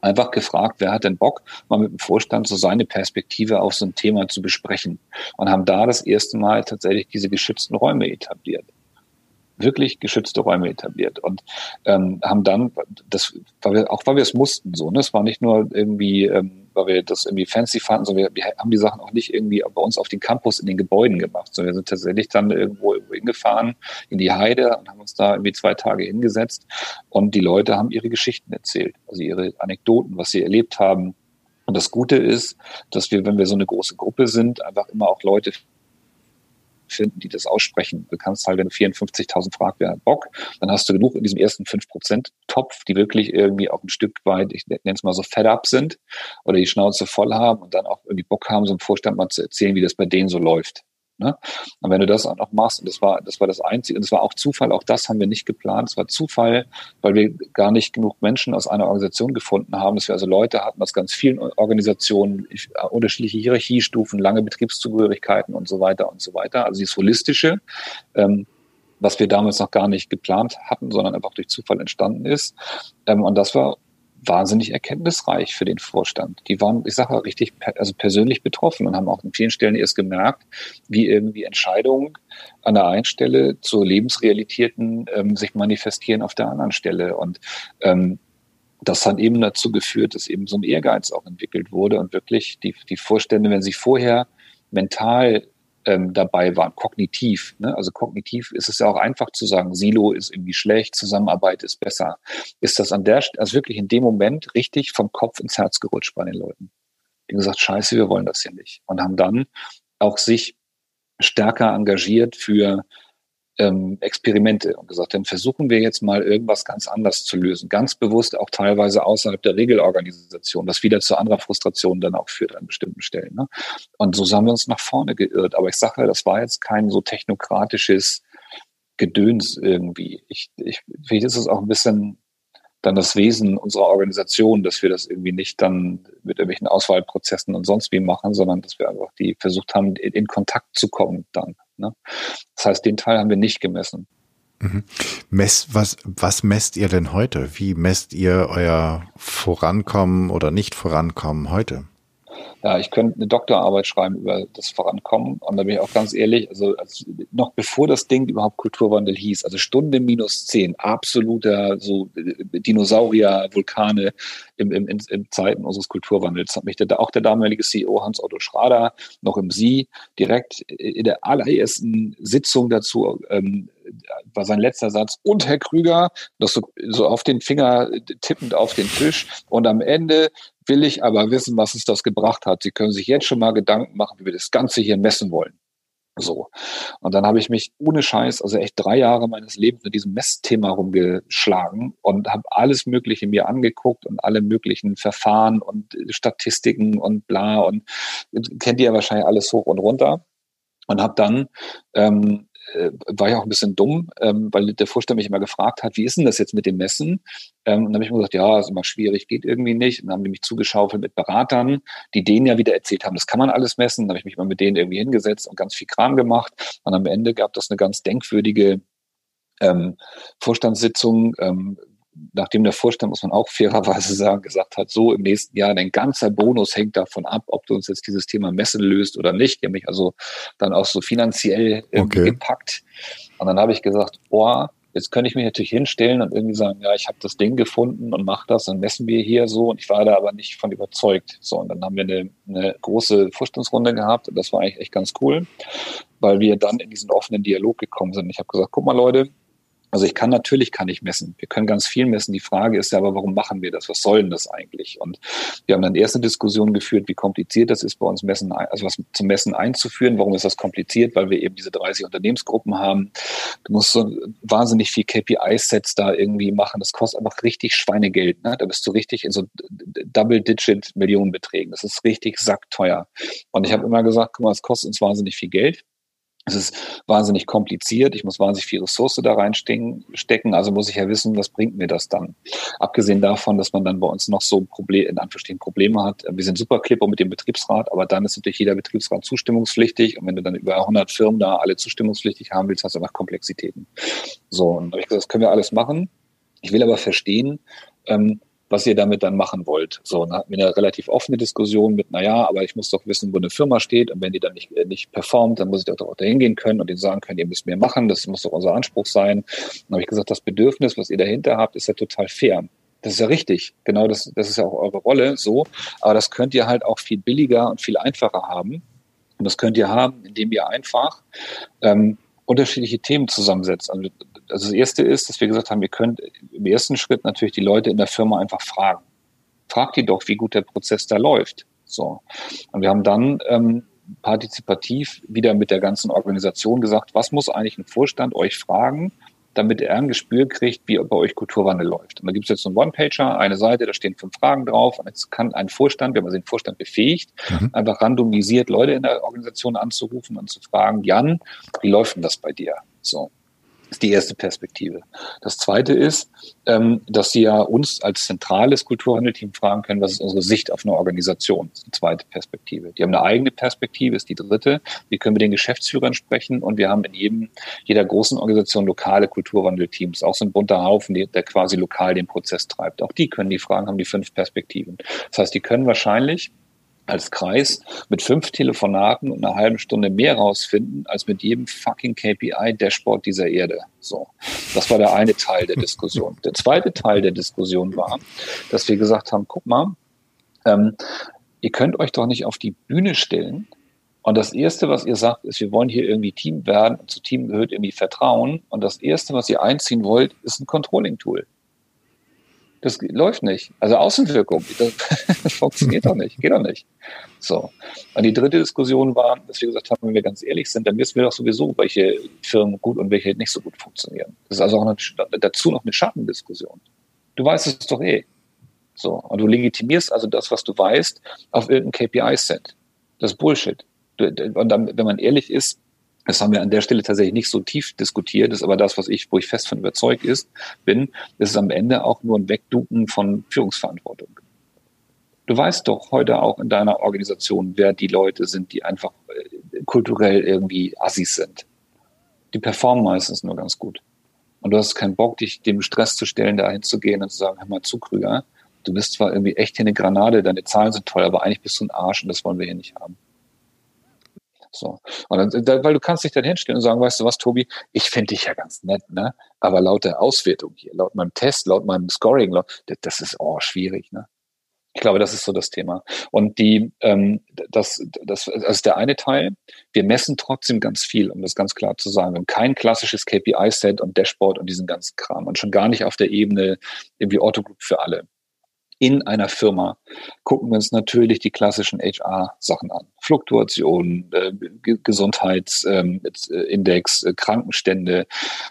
einfach gefragt, wer hat denn Bock, mal mit dem Vorstand so seine Perspektive auf so ein Thema zu besprechen. Und haben da das erste Mal tatsächlich diese geschützten Räume etabliert wirklich geschützte Räume etabliert und ähm, haben dann das, weil wir, auch weil wir es mussten so, ne? Es war nicht nur irgendwie, ähm, weil wir das irgendwie fancy fanden, sondern wir, wir haben die Sachen auch nicht irgendwie bei uns auf den Campus in den Gebäuden gemacht, sondern wir sind tatsächlich dann irgendwo, irgendwo hingefahren in die Heide und haben uns da irgendwie zwei Tage hingesetzt und die Leute haben ihre Geschichten erzählt, also ihre Anekdoten, was sie erlebt haben. Und das Gute ist, dass wir, wenn wir so eine große Gruppe sind, einfach immer auch Leute finden, die das aussprechen. Du kannst halt, wenn du 54.000 fragst, wer hat Bock, dann hast du genug in diesem ersten 5%-Topf, die wirklich irgendwie auch ein Stück weit, ich nenne es mal so fed up sind oder die Schnauze voll haben und dann auch irgendwie Bock haben, so im Vorstand mal zu erzählen, wie das bei denen so läuft. Ne? Und wenn du das auch noch machst, und das war, das war das Einzige, und das war auch Zufall, auch das haben wir nicht geplant, es war Zufall, weil wir gar nicht genug Menschen aus einer Organisation gefunden haben, dass wir also Leute hatten aus ganz vielen Organisationen, unterschiedliche Hierarchiestufen, lange Betriebszugehörigkeiten und so weiter und so weiter. Also dieses Holistische, ähm, was wir damals noch gar nicht geplant hatten, sondern einfach durch Zufall entstanden ist. Ähm, und das war wahnsinnig erkenntnisreich für den Vorstand. Die waren, ich sage richtig, also persönlich betroffen und haben auch an vielen Stellen erst gemerkt, wie irgendwie Entscheidungen an der einen Stelle zu Lebensrealitäten ähm, sich manifestieren auf der anderen Stelle. Und ähm, das hat eben dazu geführt, dass eben so ein Ehrgeiz auch entwickelt wurde und wirklich die, die Vorstände, wenn sie vorher mental ähm, dabei waren, kognitiv. Ne? Also kognitiv ist es ja auch einfach zu sagen, Silo ist irgendwie schlecht, Zusammenarbeit ist besser. Ist das an der, also wirklich in dem Moment richtig vom Kopf ins Herz gerutscht bei den Leuten. Die gesagt, scheiße, wir wollen das hier nicht. Und haben dann auch sich stärker engagiert für ähm, Experimente und gesagt, dann versuchen wir jetzt mal irgendwas ganz anders zu lösen. Ganz bewusst auch teilweise außerhalb der Regelorganisation, was wieder zu anderer Frustration dann auch führt an bestimmten Stellen. Ne? Und so haben wir uns nach vorne geirrt. Aber ich sage, das war jetzt kein so technokratisches Gedöns irgendwie. Ich, ich, vielleicht ist es auch ein bisschen dann das Wesen unserer Organisation, dass wir das irgendwie nicht dann mit irgendwelchen Auswahlprozessen und sonst wie machen, sondern dass wir einfach die versucht haben, in, in Kontakt zu kommen dann. Ne? Das heißt, den Teil haben wir nicht gemessen. Mhm. Mess, was, was messt ihr denn heute? Wie messt ihr euer Vorankommen oder nicht Vorankommen heute? Ja, ich könnte eine Doktorarbeit schreiben über das Vorankommen. Und da bin ich auch ganz ehrlich, also als, noch bevor das Ding überhaupt Kulturwandel hieß, also Stunde minus zehn, absoluter so Dinosaurier, Vulkane im, im, in, in Zeiten unseres Kulturwandels, hat mich der, auch der damalige CEO Hans-Otto Schrader noch im Sie direkt in der allerersten Sitzung dazu ähm, war sein letzter Satz, und Herr Krüger, das so, so auf den Finger tippend auf den Tisch. Und am Ende will ich aber wissen, was es das gebracht hat. Sie können sich jetzt schon mal Gedanken machen, wie wir das Ganze hier messen wollen. So. Und dann habe ich mich ohne Scheiß, also echt drei Jahre meines Lebens mit diesem Messthema rumgeschlagen und habe alles Mögliche mir angeguckt und alle möglichen Verfahren und Statistiken und bla und kennt ihr ja wahrscheinlich alles hoch und runter und habe dann ähm, äh, war ja auch ein bisschen dumm, ähm, weil der Vorstand mich immer gefragt hat, wie ist denn das jetzt mit dem Messen? Ähm, und dann habe ich mir gesagt, ja, ist immer schwierig, geht irgendwie nicht. Und dann haben die mich zugeschaufelt mit Beratern, die denen ja wieder erzählt haben, das kann man alles messen. Dann habe ich mich mal mit denen irgendwie hingesetzt und ganz viel Kram gemacht. Und am Ende gab das eine ganz denkwürdige ähm, Vorstandssitzung, ähm, nachdem der Vorstand, muss man auch fairerweise sagen, gesagt hat, so im nächsten Jahr, dein ganzer Bonus hängt davon ab, ob du uns jetzt dieses Thema Messen löst oder nicht. Die haben mich also dann auch so finanziell okay. gepackt. Und dann habe ich gesagt, boah, jetzt könnte ich mich natürlich hinstellen und irgendwie sagen, ja, ich habe das Ding gefunden und mach das und messen wir hier so. Und ich war da aber nicht von überzeugt. So, und dann haben wir eine, eine große Vorstandsrunde gehabt und das war eigentlich echt ganz cool, weil wir dann in diesen offenen Dialog gekommen sind. Ich habe gesagt, guck mal Leute, Also ich kann natürlich kann ich messen. Wir können ganz viel messen. Die Frage ist ja aber, warum machen wir das? Was soll denn das eigentlich? Und wir haben dann erste Diskussion geführt, wie kompliziert das ist, bei uns Messen, also was zum Messen einzuführen. Warum ist das kompliziert? Weil wir eben diese 30 Unternehmensgruppen haben. Du musst so wahnsinnig viel KPI-Sets da irgendwie machen. Das kostet einfach richtig Schweinegeld. Ne? Da bist du richtig in so Double-Digit-Millionenbeträgen. Das ist richtig sackteuer. Und ich habe immer gesagt, guck mal, es kostet uns wahnsinnig viel Geld. Es ist wahnsinnig kompliziert. Ich muss wahnsinnig viel Ressource da reinstecken. Also muss ich ja wissen, was bringt mir das dann? Abgesehen davon, dass man dann bei uns noch so Problem, in Anführungsstrichen Probleme hat. Wir sind super Clipper mit dem Betriebsrat, aber dann ist natürlich jeder Betriebsrat zustimmungspflichtig. Und wenn du dann über 100 Firmen da alle zustimmungspflichtig haben willst, hast du einfach Komplexitäten. So, und ich gesagt, das können wir alles machen. Ich will aber verstehen, ähm, was ihr damit dann machen wollt. So, dann hatten wir eine relativ offene Diskussion mit, naja, aber ich muss doch wissen, wo eine Firma steht und wenn die dann nicht, äh, nicht performt, dann muss ich doch auch dahin gehen können und denen sagen können, ihr müsst mehr machen, das muss doch unser Anspruch sein. Dann habe ich gesagt, das Bedürfnis, was ihr dahinter habt, ist ja total fair. Das ist ja richtig. Genau, das, das ist ja auch eure Rolle so. Aber das könnt ihr halt auch viel billiger und viel einfacher haben. Und das könnt ihr haben, indem ihr einfach ähm, unterschiedliche Themen zusammensetzt. Also also das erste ist, dass wir gesagt haben, wir können im ersten Schritt natürlich die Leute in der Firma einfach fragen. Fragt die doch, wie gut der Prozess da läuft. So. Und wir haben dann ähm, partizipativ wieder mit der ganzen Organisation gesagt, was muss eigentlich ein Vorstand euch fragen, damit er ein Gespür kriegt, wie bei euch Kulturwandel läuft. Und da gibt es jetzt so einen One-Pager, eine Seite, da stehen fünf Fragen drauf. Und jetzt kann ein Vorstand, wenn man den Vorstand befähigt, mhm. einfach randomisiert Leute in der Organisation anzurufen und zu fragen, Jan, wie läuft denn das bei dir? So ist die erste Perspektive. Das zweite ist, ähm, dass Sie ja uns als zentrales Kulturhandelteam fragen können, was ist unsere Sicht auf eine Organisation? Das ist die zweite Perspektive. Die haben eine eigene Perspektive, ist die dritte. Wir können mit den Geschäftsführern sprechen und wir haben in jedem, jeder großen Organisation lokale Kulturwandelteams, auch so ein bunter Haufen, der quasi lokal den Prozess treibt. Auch die können die Fragen, haben die fünf Perspektiven. Das heißt, die können wahrscheinlich als Kreis mit fünf Telefonaten und einer halben Stunde mehr rausfinden, als mit jedem fucking KPI-Dashboard dieser Erde. So. Das war der eine Teil der Diskussion. Der zweite Teil der Diskussion war, dass wir gesagt haben, guck mal, ähm, ihr könnt euch doch nicht auf die Bühne stellen und das Erste, was ihr sagt, ist, wir wollen hier irgendwie Team werden und zu Team gehört irgendwie Vertrauen. Und das Erste, was ihr einziehen wollt, ist ein Controlling-Tool. Das läuft nicht. Also Außenwirkung, das, funktioniert doch nicht, geht doch nicht. So. Und die dritte Diskussion war, dass wir gesagt haben, wenn wir ganz ehrlich sind, dann wissen wir doch sowieso, welche Firmen gut und welche nicht so gut funktionieren. Das ist also auch eine, dazu noch eine Schattendiskussion. Du weißt es doch eh. So. Und du legitimierst also das, was du weißt, auf irgendein KPI-Set. Das ist Bullshit. Und dann, wenn man ehrlich ist, das haben wir an der Stelle tatsächlich nicht so tief diskutiert, ist aber das, was ich, wo ich fest von überzeugt ist, bin, ist am Ende auch nur ein Wegduken von Führungsverantwortung. Du weißt doch heute auch in deiner Organisation, wer die Leute sind, die einfach äh, kulturell irgendwie Assis sind. Die performen meistens nur ganz gut. Und du hast keinen Bock, dich dem Stress zu stellen, da hinzugehen und zu sagen, hör mal zu, Krüger, du bist zwar irgendwie echt hier eine Granate, deine Zahlen sind toll, aber eigentlich bist du ein Arsch und das wollen wir hier nicht haben. So. Und dann, da, weil du kannst dich dann hinstellen und sagen, weißt du was, Tobi, ich finde dich ja ganz nett, ne? Aber laut der Auswertung hier, laut meinem Test, laut meinem Scoring, laut, das ist oh schwierig, ne? Ich glaube, das ist so das Thema. Und die, ähm, das, das, das ist der eine Teil. Wir messen trotzdem ganz viel, um das ganz klar zu sagen. Wir haben kein klassisches KPI-Set und Dashboard und diesen ganzen Kram. Und schon gar nicht auf der Ebene irgendwie Autogroup für alle in einer Firma gucken wir uns natürlich die klassischen HR-Sachen an. Fluktuation, äh, Gesundheitsindex, ähm, äh, Krankenstände.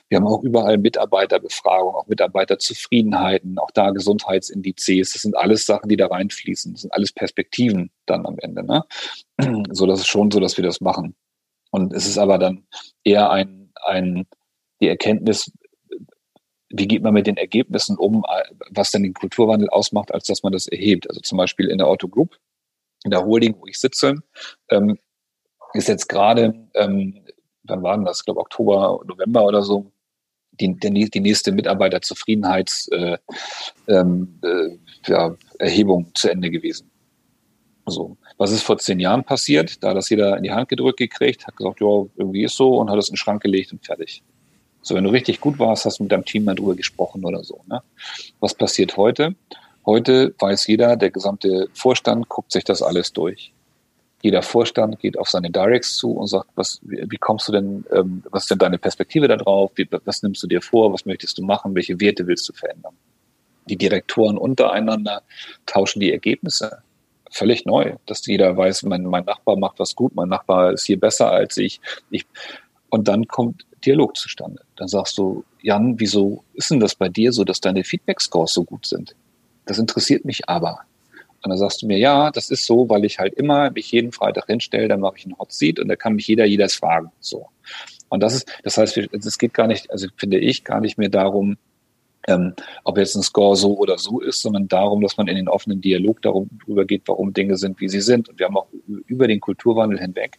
Wir haben auch überall Mitarbeiterbefragung, auch Mitarbeiterzufriedenheiten, auch da Gesundheitsindizes. Das sind alles Sachen, die da reinfließen. Das sind alles Perspektiven dann am Ende. Ne? So, das ist schon so, dass wir das machen. Und es ist aber dann eher ein, ein die Erkenntnis, wie geht man mit den Ergebnissen um, was dann den Kulturwandel ausmacht, als dass man das erhebt. Also zum Beispiel in der Auto Group, in der Holding, wo ich sitze, ähm, ist jetzt gerade, ähm, wann war denn das? Ich glaube Oktober, November oder so, die, die, die nächste Mitarbeiterzufriedenheitserhebung äh, ähm, äh, ja, zu Ende gewesen. So. Was ist vor zehn Jahren passiert? Da hat das jeder in die Hand gedrückt gekriegt, hat gesagt, ja, irgendwie ist so und hat es in den Schrank gelegt und fertig. So, wenn du richtig gut warst, hast du mit deinem Team mal drüber gesprochen oder so. Ne? Was passiert heute? Heute weiß jeder, der gesamte Vorstand guckt sich das alles durch. Jeder Vorstand geht auf seine Directs zu und sagt, was, wie, kommst du denn, ähm, was ist denn deine Perspektive da drauf? Was nimmst du dir vor? Was möchtest du machen? Welche Werte willst du verändern? Die Direktoren untereinander tauschen die Ergebnisse. Völlig neu, dass jeder weiß, mein, mein Nachbar macht was gut, mein Nachbar ist hier besser als ich. ich und dann kommt Dialog zustande. Dann sagst du, Jan, wieso ist denn das bei dir so, dass deine Feedback-Scores so gut sind? Das interessiert mich aber. Und dann sagst du mir, ja, das ist so, weil ich halt immer mich jeden Freitag hinstelle, dann mache ich einen Hot Seat und da kann mich jeder jedes fragen. So. Und das ist, das heißt, es geht gar nicht, also finde ich, gar nicht mehr darum, ähm, ob jetzt ein Score so oder so ist, sondern darum, dass man in den offenen Dialog darüber geht, warum Dinge sind, wie sie sind. Und wir haben auch über den Kulturwandel hinweg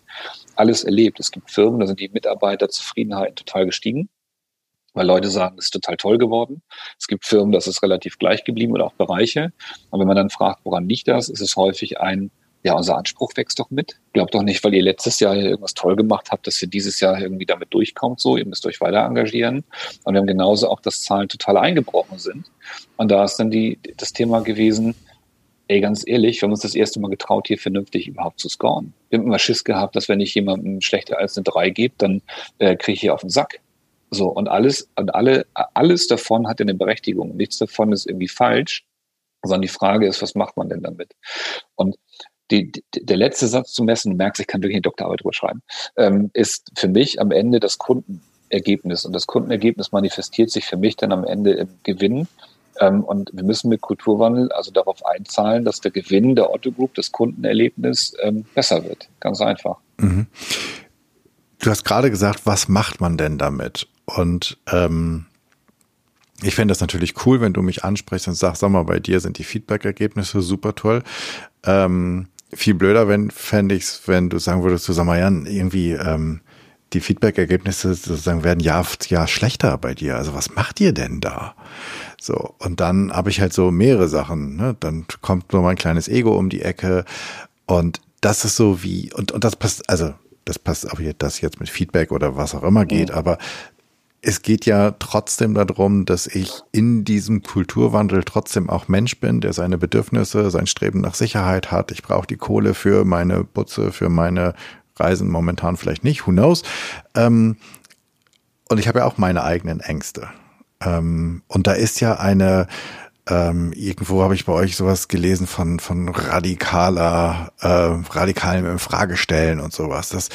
alles erlebt. Es gibt Firmen, da sind die Mitarbeiterzufriedenheit total gestiegen weil Leute sagen, es ist total toll geworden. Es gibt Firmen, das ist relativ gleich geblieben oder auch Bereiche. Und wenn man dann fragt, woran liegt das, ist es häufig ein, ja, unser Anspruch wächst doch mit. Glaubt doch nicht, weil ihr letztes Jahr irgendwas toll gemacht habt, dass ihr dieses Jahr irgendwie damit durchkommt. So, ihr müsst euch weiter engagieren. Und wir haben genauso auch, dass Zahlen total eingebrochen sind. Und da ist dann die, das Thema gewesen, ey, ganz ehrlich, wir haben uns das erste Mal getraut, hier vernünftig überhaupt zu scoren. Wir haben immer Schiss gehabt, dass wenn ich jemandem schlechter als eine 3 gebe, dann äh, kriege ich hier auf den Sack. So, und alles, und alle, alles davon hat eine Berechtigung. Nichts davon ist irgendwie falsch, sondern die Frage ist, was macht man denn damit? Und die, der letzte Satz zu messen, du merkst, ich kann wirklich eine Doktorarbeit drüber schreiben, ähm, ist für mich am Ende das Kundenergebnis. Und das Kundenergebnis manifestiert sich für mich dann am Ende im Gewinn. Ähm, und wir müssen mit Kulturwandel also darauf einzahlen, dass der Gewinn der Otto Group, das Kundenerlebnis, ähm, besser wird. Ganz einfach. Mhm. Du hast gerade gesagt, was macht man denn damit? Und ähm, ich fände das natürlich cool, wenn du mich ansprichst und sagst, sag mal, bei dir sind die Feedback-Ergebnisse super toll. Ähm, viel blöder wenn fände ich es, wenn du sagen würdest, du sag mal, Jan, irgendwie ähm, die Feedback-Ergebnisse sozusagen werden Jahr für Jahr schlechter bei dir. Also was macht ihr denn da? So, und dann habe ich halt so mehrere Sachen. Ne? Dann kommt nur mein kleines Ego um die Ecke und das ist so wie, und, und das passt, also das passt auch hier, das jetzt mit Feedback oder was auch immer geht, aber es geht ja trotzdem darum, dass ich in diesem Kulturwandel trotzdem auch Mensch bin, der seine Bedürfnisse, sein Streben nach Sicherheit hat. Ich brauche die Kohle für meine Butze, für meine Reisen momentan vielleicht nicht, who knows. Ähm, und ich habe ja auch meine eigenen Ängste. Ähm, und da ist ja eine, ähm, irgendwo habe ich bei euch sowas gelesen von, von radikaler, äh, radikalem Infragestellen und sowas. Das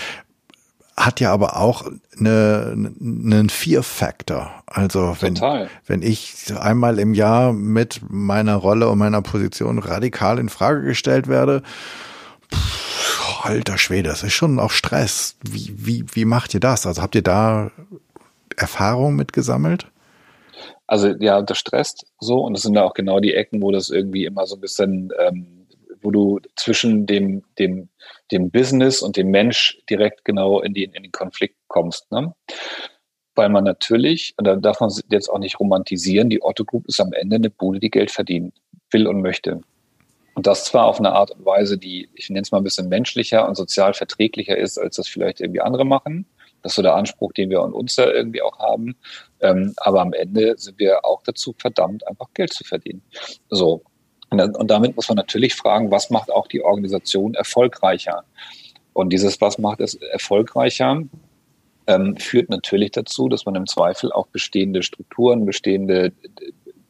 hat ja aber auch eine, einen Fear-Factor. Also wenn, wenn ich einmal im Jahr mit meiner Rolle und meiner Position radikal in Frage gestellt werde, pff, alter Schwede, das ist schon auch Stress. Wie, wie, wie macht ihr das? Also habt ihr da Erfahrung mitgesammelt? Also ja, das stresst so und das sind ja auch genau die Ecken, wo das irgendwie immer so ein bisschen ähm, wo du zwischen dem, dem, dem Business und dem Mensch direkt genau in, die, in den Konflikt kommst. Ne? Weil man natürlich, und da darf man jetzt auch nicht romantisieren, die Otto Group ist am Ende eine Bude, die Geld verdienen will und möchte. Und das zwar auf eine Art und Weise, die, ich nenne es mal ein bisschen menschlicher und sozial verträglicher ist, als das vielleicht irgendwie andere machen. Das ist so der Anspruch, den wir an uns da irgendwie auch haben. Ähm, aber am Ende sind wir auch dazu verdammt, einfach Geld zu verdienen. So. Und damit muss man natürlich fragen, was macht auch die Organisation erfolgreicher? Und dieses, was macht es erfolgreicher, ähm, führt natürlich dazu, dass man im Zweifel auch bestehende Strukturen, bestehende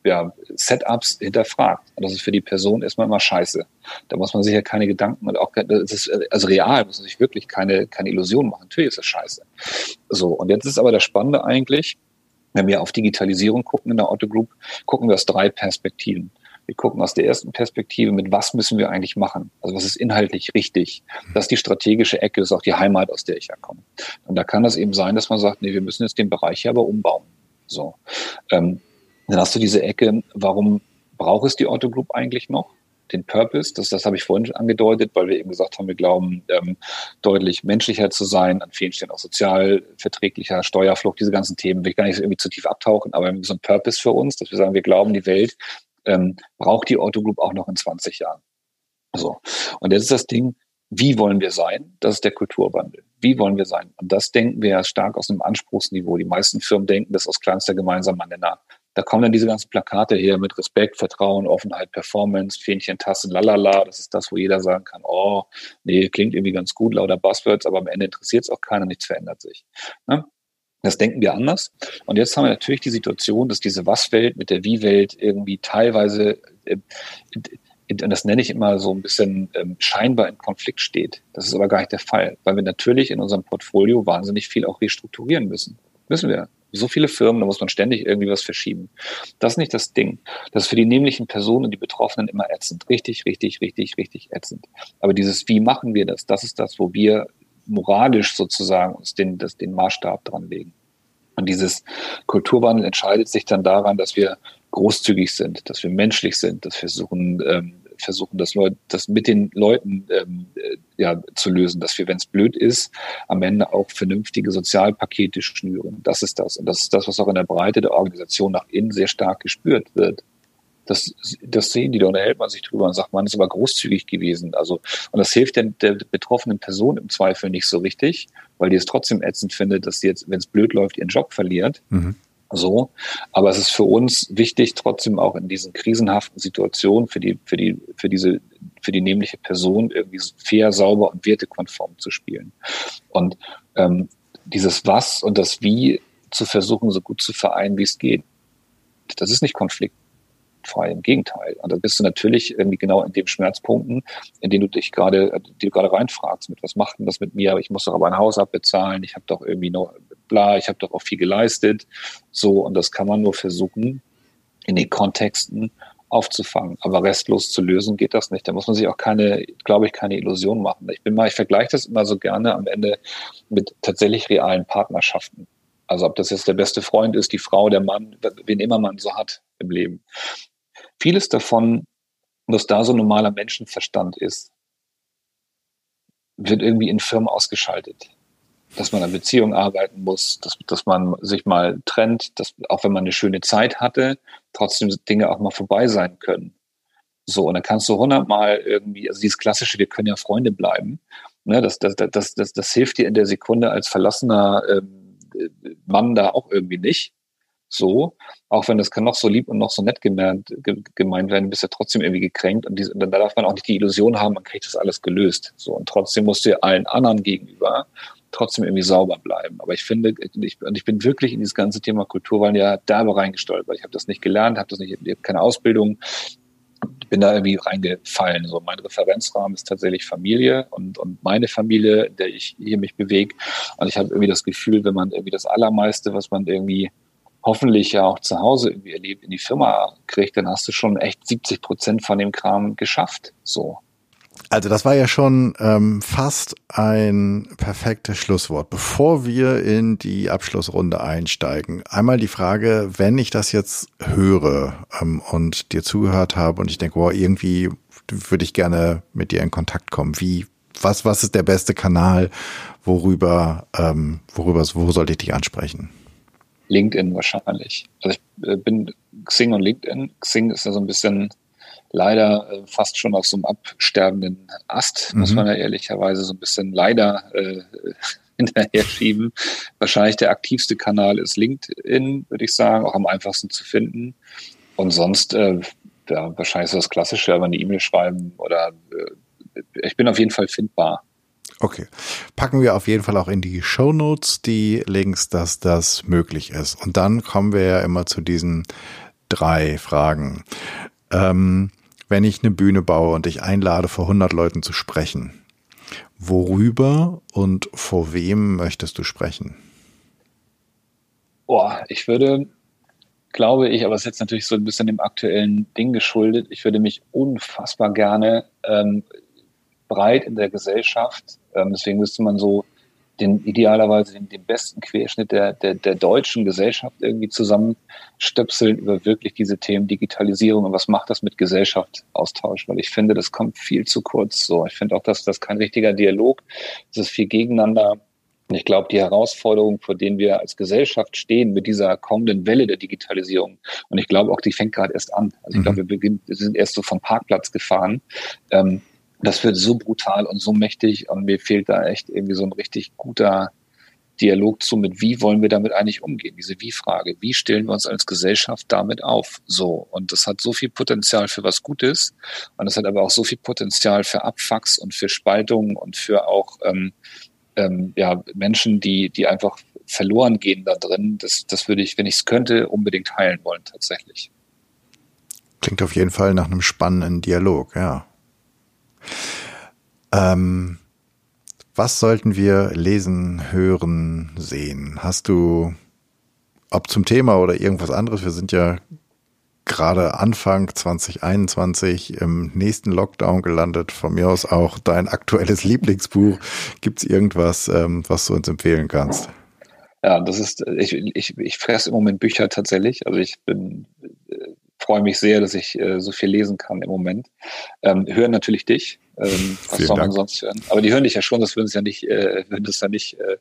ja, Setups hinterfragt. Und das ist für die Person erstmal immer scheiße. Da muss man sich ja keine Gedanken und auch, das ist, also real muss man sich wirklich keine, keine Illusion machen. Natürlich ist das scheiße. So. Und jetzt ist aber das Spannende eigentlich, wenn wir auf Digitalisierung gucken in der Auto Group, gucken wir aus drei Perspektiven. Wir gucken aus der ersten Perspektive, mit was müssen wir eigentlich machen? Also was ist inhaltlich richtig? Das ist die strategische Ecke, das ist auch die Heimat, aus der ich herkomme. Und da kann es eben sein, dass man sagt, nee, wir müssen jetzt den Bereich hier aber umbauen. So. Ähm, dann hast du diese Ecke, warum braucht es die Auto Group eigentlich noch? den Purpose, das, das habe ich vorhin angedeutet, weil wir eben gesagt haben, wir glauben, ähm, deutlich menschlicher zu sein, an vielen Stellen auch sozial verträglicher, Steuerflucht, diese ganzen Themen, will ich gar nicht irgendwie zu tief abtauchen, aber so ein Purpose für uns, dass wir sagen, wir glauben, die Welt ähm, braucht die Auto Group auch noch in 20 Jahren. So. Und jetzt ist das Ding, wie wollen wir sein? Das ist der Kulturwandel. Wie wollen wir sein? Und das denken wir stark aus einem Anspruchsniveau. Die meisten Firmen denken das aus kleinster gemeinsamer Nenner. da kommen dann diese ganzen Plakate her mit Respekt, Vertrauen, Offenheit, Performance, Fähnchen, Tassen, lalala. Das ist das, wo jeder sagen kann, oh, nee, klingt irgendwie ganz gut, lauter Buzzwords, aber am Ende interessiert es auch keiner, nichts verändert sich. Ne? Das denken wir anders. Und jetzt haben wir natürlich die Situation, dass diese Was-Welt mit der Wie-Welt irgendwie teilweise, äh, und das nenne ich immer so ein bisschen ähm, scheinbar in Konflikt steht. Das ist aber gar nicht der Fall, weil wir natürlich in unserem Portfolio wahnsinnig viel auch restrukturieren müssen. Müssen wir. So viele Firmen, da muss man ständig irgendwie was verschieben. Das ist nicht das Ding. Das ist für die nämlichen Personen und die Betroffenen immer ätzend. Richtig, richtig, richtig, richtig ätzend. Aber dieses, wie machen wir das? Das ist das, wo wir moralisch sozusagen uns den, das, den Maßstab dran legen. Und dieses Kulturwandel entscheidet sich dann daran, dass wir großzügig sind, dass wir menschlich sind, dass wir versuchen, ähm, versuchen, das, Leut, das mit den Leuten ähm, äh, ja, zu lösen, dass wir, wenn es blöd ist, am Ende auch vernünftige Sozialpakete schnüren. Das ist das. Und das ist das, was auch in der Breite der Organisation nach innen sehr stark gespürt wird. Das, das sehen die, da unterhält man sich drüber und sagt, man ist aber großzügig gewesen. Also, und das hilft der, der betroffenen Person im Zweifel nicht so richtig, weil die es trotzdem ätzend findet, dass sie jetzt, wenn es blöd läuft, ihren Job verliert. Mhm. So. Aber es ist für uns wichtig, trotzdem auch in diesen krisenhaften Situationen für die, für die, für diese, für die nämliche Person irgendwie fair, sauber und wertekonform zu spielen. Und ähm, dieses Was und das Wie zu versuchen, so gut zu vereinen, wie es geht. Das ist nicht Konflikt frei. Im Gegenteil. Und da bist du natürlich irgendwie genau in den Schmerzpunkten, in denen du dich gerade, die du gerade reinfragst, mit was macht denn das mit mir? Ich muss doch aber ein Haus abbezahlen, ich habe doch irgendwie noch bla, ich habe doch auch viel geleistet. So, und das kann man nur versuchen, in den Kontexten aufzufangen. Aber restlos zu lösen geht das nicht. Da muss man sich auch keine, glaube ich, keine Illusion machen. Ich bin mal, ich vergleiche das immer so gerne am Ende mit tatsächlich realen Partnerschaften. Also ob das jetzt der beste Freund ist, die Frau, der Mann, wen immer man so hat im Leben. Vieles davon, was da so normaler Menschenverstand ist, wird irgendwie in Firmen ausgeschaltet. Dass man an Beziehungen arbeiten muss, dass, dass man sich mal trennt, dass auch wenn man eine schöne Zeit hatte, trotzdem Dinge auch mal vorbei sein können. So, und dann kannst du hundertmal irgendwie, also dieses klassische, wir können ja Freunde bleiben, ne, das, das, das, das, das hilft dir in der Sekunde als verlassener ähm, Mann da auch irgendwie nicht so, auch wenn das kann noch so lieb und noch so nett gemeint, gemeint werden, bist du trotzdem irgendwie gekränkt und, diese, und dann darf man auch nicht die Illusion haben, man kriegt das alles gelöst. So, und trotzdem musst du allen anderen gegenüber trotzdem irgendwie sauber bleiben. Aber ich finde, ich, und ich bin wirklich in dieses ganze Thema Kulturwahlen ja derbe reingestolpert. Ich habe das nicht gelernt, habe das nicht, ich habe keine Ausbildung, bin da irgendwie reingefallen. So mein Referenzrahmen ist tatsächlich Familie und, und meine Familie, in der ich hier mich bewege. Und ich habe irgendwie das Gefühl, wenn man irgendwie das Allermeiste, was man irgendwie hoffentlich ja auch zu Hause irgendwie erlebt, in die Firma kriegt, dann hast du schon echt 70 Prozent von dem Kram geschafft. So. Also das war ja schon ähm, fast ein perfektes Schlusswort. Bevor wir in die Abschlussrunde einsteigen, einmal die Frage, wenn ich das jetzt höre ähm, und dir zugehört habe und ich denke, wow, irgendwie würde ich gerne mit dir in Kontakt kommen. Wie, was, was ist der beste Kanal, worüber, ähm, worüber, wo sollte ich dich ansprechen? LinkedIn wahrscheinlich. Also ich äh, bin Xing und LinkedIn. Xing ist ja so ein bisschen leider äh, fast schon auf so einem absterbenden Ast, mhm. muss man ja ehrlicherweise so ein bisschen leider äh, hinterher schieben. Wahrscheinlich der aktivste Kanal ist LinkedIn, würde ich sagen, auch am einfachsten zu finden. Und sonst, äh, ja, wahrscheinlich so das Klassische, aber eine E-Mail schreiben oder äh, ich bin auf jeden Fall findbar. Okay. Packen wir auf jeden Fall auch in die Show Notes die Links, dass das möglich ist. Und dann kommen wir ja immer zu diesen drei Fragen. Ähm, wenn ich eine Bühne baue und ich einlade, vor 100 Leuten zu sprechen, worüber und vor wem möchtest du sprechen? Boah, ich würde, glaube ich, aber es ist jetzt natürlich so ein bisschen dem aktuellen Ding geschuldet, ich würde mich unfassbar gerne ähm, breit in der Gesellschaft ähm, deswegen müsste man so den idealerweise den, den besten Querschnitt der, der, der deutschen Gesellschaft irgendwie zusammenstöpseln über wirklich diese Themen Digitalisierung und was macht das mit Gesellschaft Austausch, weil ich finde, das kommt viel zu kurz. So, ich finde auch, dass das kein richtiger Dialog, das ist viel gegeneinander. Und ich glaube, die Herausforderungen, vor denen wir als Gesellschaft stehen mit dieser kommenden Welle der Digitalisierung, und ich glaube auch, die fängt gerade erst an. Also ich glaube, mhm. wir, beginnen, wir sind erst so vom Parkplatz gefahren. Ähm, das wird so brutal und so mächtig und mir fehlt da echt irgendwie so ein richtig guter Dialog zu mit, wie wollen wir damit eigentlich umgehen? Diese Wie-Frage. Wie stellen wir uns als Gesellschaft damit auf? So. Und das hat so viel Potenzial für was Gutes. Und es hat aber auch so viel Potenzial für Abfucks und für Spaltungen und für auch, ähm, ähm, ja, Menschen, die, die einfach verloren gehen da drin. Das, das würde ich, wenn ich es könnte, unbedingt heilen wollen, tatsächlich. Klingt auf jeden Fall nach einem spannenden Dialog, ja. Ähm, was sollten wir lesen, hören, sehen? Hast du, ob zum Thema oder irgendwas anderes, wir sind ja gerade Anfang 2021 im nächsten Lockdown gelandet. Von mir aus auch dein aktuelles Lieblingsbuch. Gibt es irgendwas, ähm, was du uns empfehlen kannst? Ja, das ist, ich, ich, ich fresse im Moment Bücher tatsächlich. Also ich bin freue mich sehr, dass ich äh, so viel lesen kann im Moment. Ähm, hören natürlich dich. Ähm, was Vielen soll man Dank. sonst hören? Aber die hören dich ja schon, das würden sie ja nicht, äh, würden das ja nicht äh,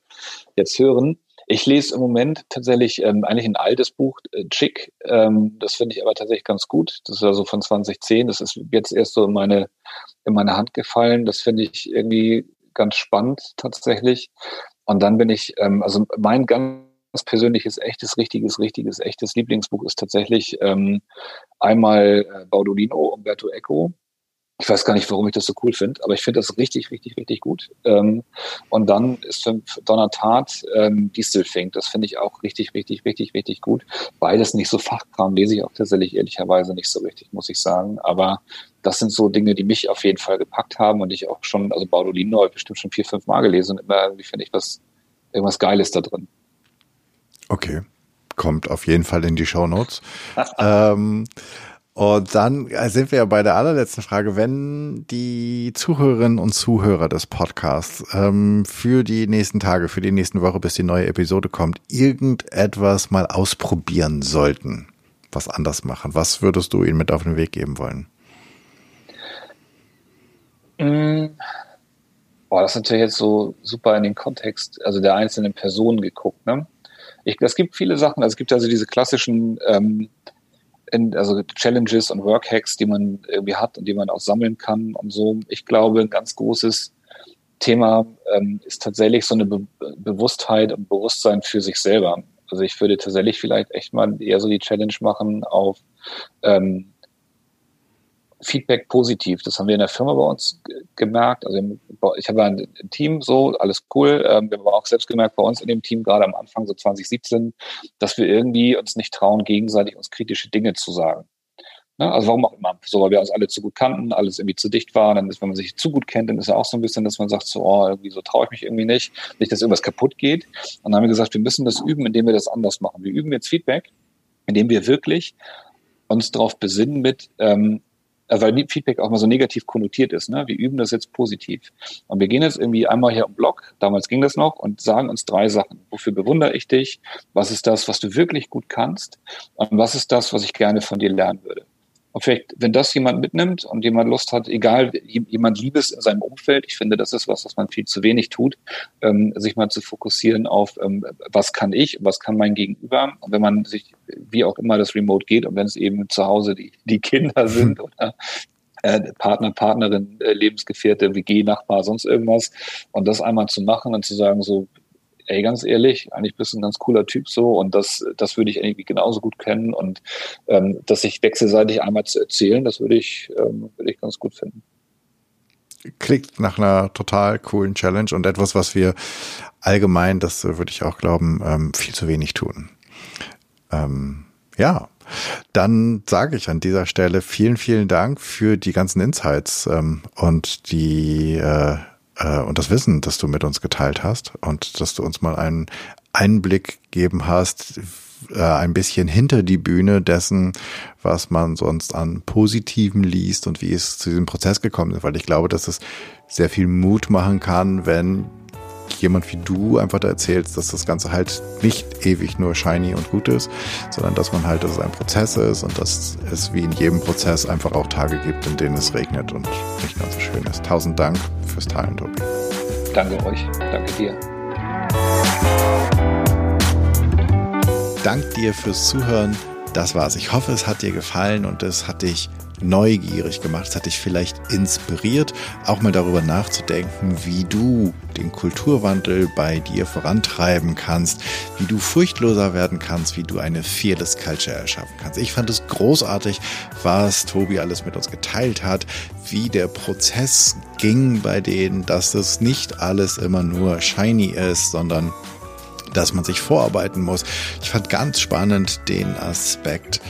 jetzt hören. Ich lese im Moment tatsächlich ähm, eigentlich ein altes Buch, äh, Chick. Ähm, das finde ich aber tatsächlich ganz gut. Das ist also von 2010. Das ist jetzt erst so in meine, in meine Hand gefallen. Das finde ich irgendwie ganz spannend tatsächlich. Und dann bin ich, ähm, also mein ganz persönliches, echtes, richtiges, richtiges, echtes Lieblingsbuch ist tatsächlich ähm, einmal äh, Baudolino, Umberto Eco. Ich weiß gar nicht, warum ich das so cool finde, aber ich finde das richtig, richtig, richtig gut. Ähm, und dann ist für Donner Tat ähm, Distelfink. Das finde ich auch richtig, richtig, richtig, richtig gut. Beides nicht so Fachkram, lese ich auch tatsächlich ehrlicherweise nicht so richtig, muss ich sagen. Aber das sind so Dinge, die mich auf jeden Fall gepackt haben und ich auch schon, also Baudolino habe ich bestimmt schon vier, fünf Mal gelesen und immer irgendwie finde ich was, irgendwas Geiles da drin. Okay, kommt auf jeden Fall in die Show Notes. ähm, und dann sind wir ja bei der allerletzten Frage. Wenn die Zuhörerinnen und Zuhörer des Podcasts ähm, für die nächsten Tage, für die nächsten Woche, bis die neue Episode kommt, irgendetwas mal ausprobieren sollten, was anders machen, was würdest du ihnen mit auf den Weg geben wollen? Mm. Boah, das ist natürlich jetzt so super in den Kontext, also der einzelnen Person geguckt, ne? Ich, es gibt viele Sachen. Also es gibt also diese klassischen ähm, in, also Challenges und Workhacks, die man irgendwie hat und die man auch sammeln kann und so. Ich glaube, ein ganz großes Thema ähm, ist tatsächlich so eine Be Bewusstheit und Bewusstsein für sich selber. Also ich würde tatsächlich vielleicht echt mal eher so die Challenge machen auf ähm, Feedback positiv. Das haben wir in der Firma bei uns gemerkt. Also ich habe ein Team so, alles cool. Ähm, wir haben auch selbst gemerkt bei uns in dem Team, gerade am Anfang so 2017, dass wir irgendwie uns nicht trauen, gegenseitig uns kritische Dinge zu sagen. Ne? Also warum auch immer. So, weil wir uns alle zu gut kannten, alles irgendwie zu dicht war. Dann ist, wenn man sich zu gut kennt, dann ist ja auch so ein bisschen, dass man sagt, so, oh, irgendwie so traue ich mich irgendwie nicht. Nicht, dass irgendwas kaputt geht. Und dann haben wir gesagt, wir müssen das üben, indem wir das anders machen. Wir üben jetzt Feedback, indem wir wirklich uns darauf besinnen mit, ähm, äh, weil Feedback auch mal so negativ konnotiert ist. Ne? Wir üben das jetzt positiv. Und wir gehen jetzt irgendwie einmal hier im Blog, damals ging das noch, und sagen uns drei Sachen. Wofür bewundere ich dich? Was ist das, was du wirklich gut kannst? Und was ist das, was ich gerne von dir lernen würde? Und vielleicht, wenn das jemand mitnimmt und jemand Lust hat, egal, jemand Liebes in seinem Umfeld, ich finde, das ist was, was man viel zu wenig tut, ähm, sich mal zu fokussieren auf, ähm, was kann ich, was kann mein Gegenüber. Und wenn man sich, wie auch immer das Remote geht, und wenn es eben zu Hause die, die Kinder sind oder äh, Partner, Partnerin, äh, Lebensgefährte, WG, Nachbar, sonst irgendwas. Und das einmal zu machen und zu sagen, so, ey, ganz ehrlich, eigentlich bist du ein ganz cooler Typ so und das, das würde ich irgendwie genauso gut kennen und ähm, das sich wechselseitig einmal zu erzählen, das würde ich, ähm, würde ich ganz gut finden. Klingt nach einer total coolen Challenge und etwas, was wir allgemein, das würde ich auch glauben, ähm, viel zu wenig tun. Ähm, ja, dann sage ich an dieser Stelle vielen, vielen Dank für die ganzen Insights ähm, und die äh, äh, und das Wissen, das du mit uns geteilt hast und dass du uns mal einen Einblick geben hast, äh, ein bisschen hinter die Bühne dessen, was man sonst an Positiven liest und wie es zu diesem Prozess gekommen ist, weil ich glaube, dass es sehr viel Mut machen kann, wenn jemand wie du einfach da erzählst, dass das Ganze halt nicht ewig nur shiny und gut ist, sondern dass man halt, dass es ein Prozess ist und dass es wie in jedem Prozess einfach auch Tage gibt, in denen es regnet und nicht ganz so schön ist. Tausend Dank fürs Teilen, Tobi. Danke euch. Danke dir. Dank dir fürs Zuhören das war's. Ich hoffe, es hat dir gefallen und es hat dich neugierig gemacht. Es hat dich vielleicht inspiriert, auch mal darüber nachzudenken, wie du den Kulturwandel bei dir vorantreiben kannst, wie du furchtloser werden kannst, wie du eine Fearless Culture erschaffen kannst. Ich fand es großartig, was Tobi alles mit uns geteilt hat, wie der Prozess ging bei denen, dass es nicht alles immer nur shiny ist, sondern dass man sich vorarbeiten muss. Ich fand ganz spannend den Aspekt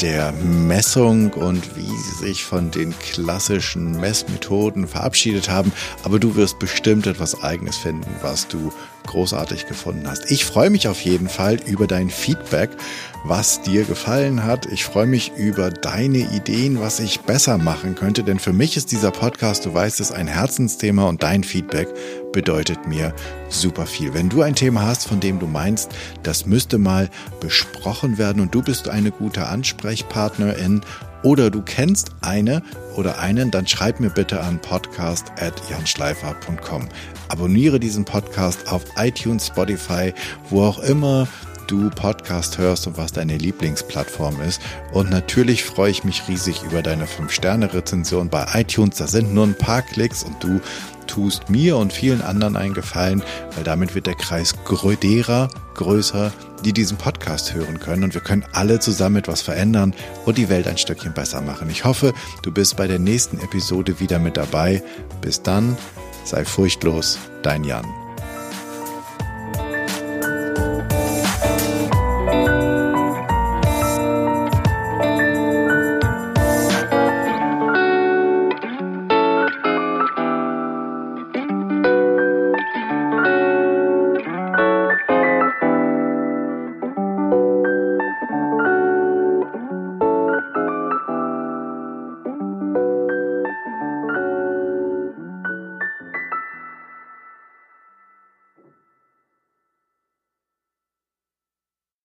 der Messung und wie sie sich von den klassischen Messmethoden verabschiedet haben. Aber du wirst bestimmt etwas eigenes finden, was du großartig gefunden hast. Ich freue mich auf jeden Fall über dein Feedback, was dir gefallen hat. Ich freue mich über deine Ideen, was ich besser machen könnte, denn für mich ist dieser Podcast, du weißt es, ein Herzensthema und dein Feedback bedeutet mir super viel. Wenn du ein Thema hast, von dem du meinst, das müsste mal besprochen werden und du bist eine gute Ansprechpartnerin oder du kennst eine oder einen, dann schreib mir bitte an podcast.janschleifer.com. Abonniere diesen Podcast auf iTunes, Spotify, wo auch immer du Podcast hörst und was deine Lieblingsplattform ist. Und natürlich freue ich mich riesig über deine 5-Sterne-Rezension bei iTunes. Da sind nur ein paar Klicks und du tust mir und vielen anderen einen Gefallen, weil damit wird der Kreis derer größer, die diesen Podcast hören können und wir können alle zusammen etwas verändern und die Welt ein Stückchen besser machen. Ich hoffe, du bist bei der nächsten Episode wieder mit dabei. Bis dann, sei furchtlos, dein Jan.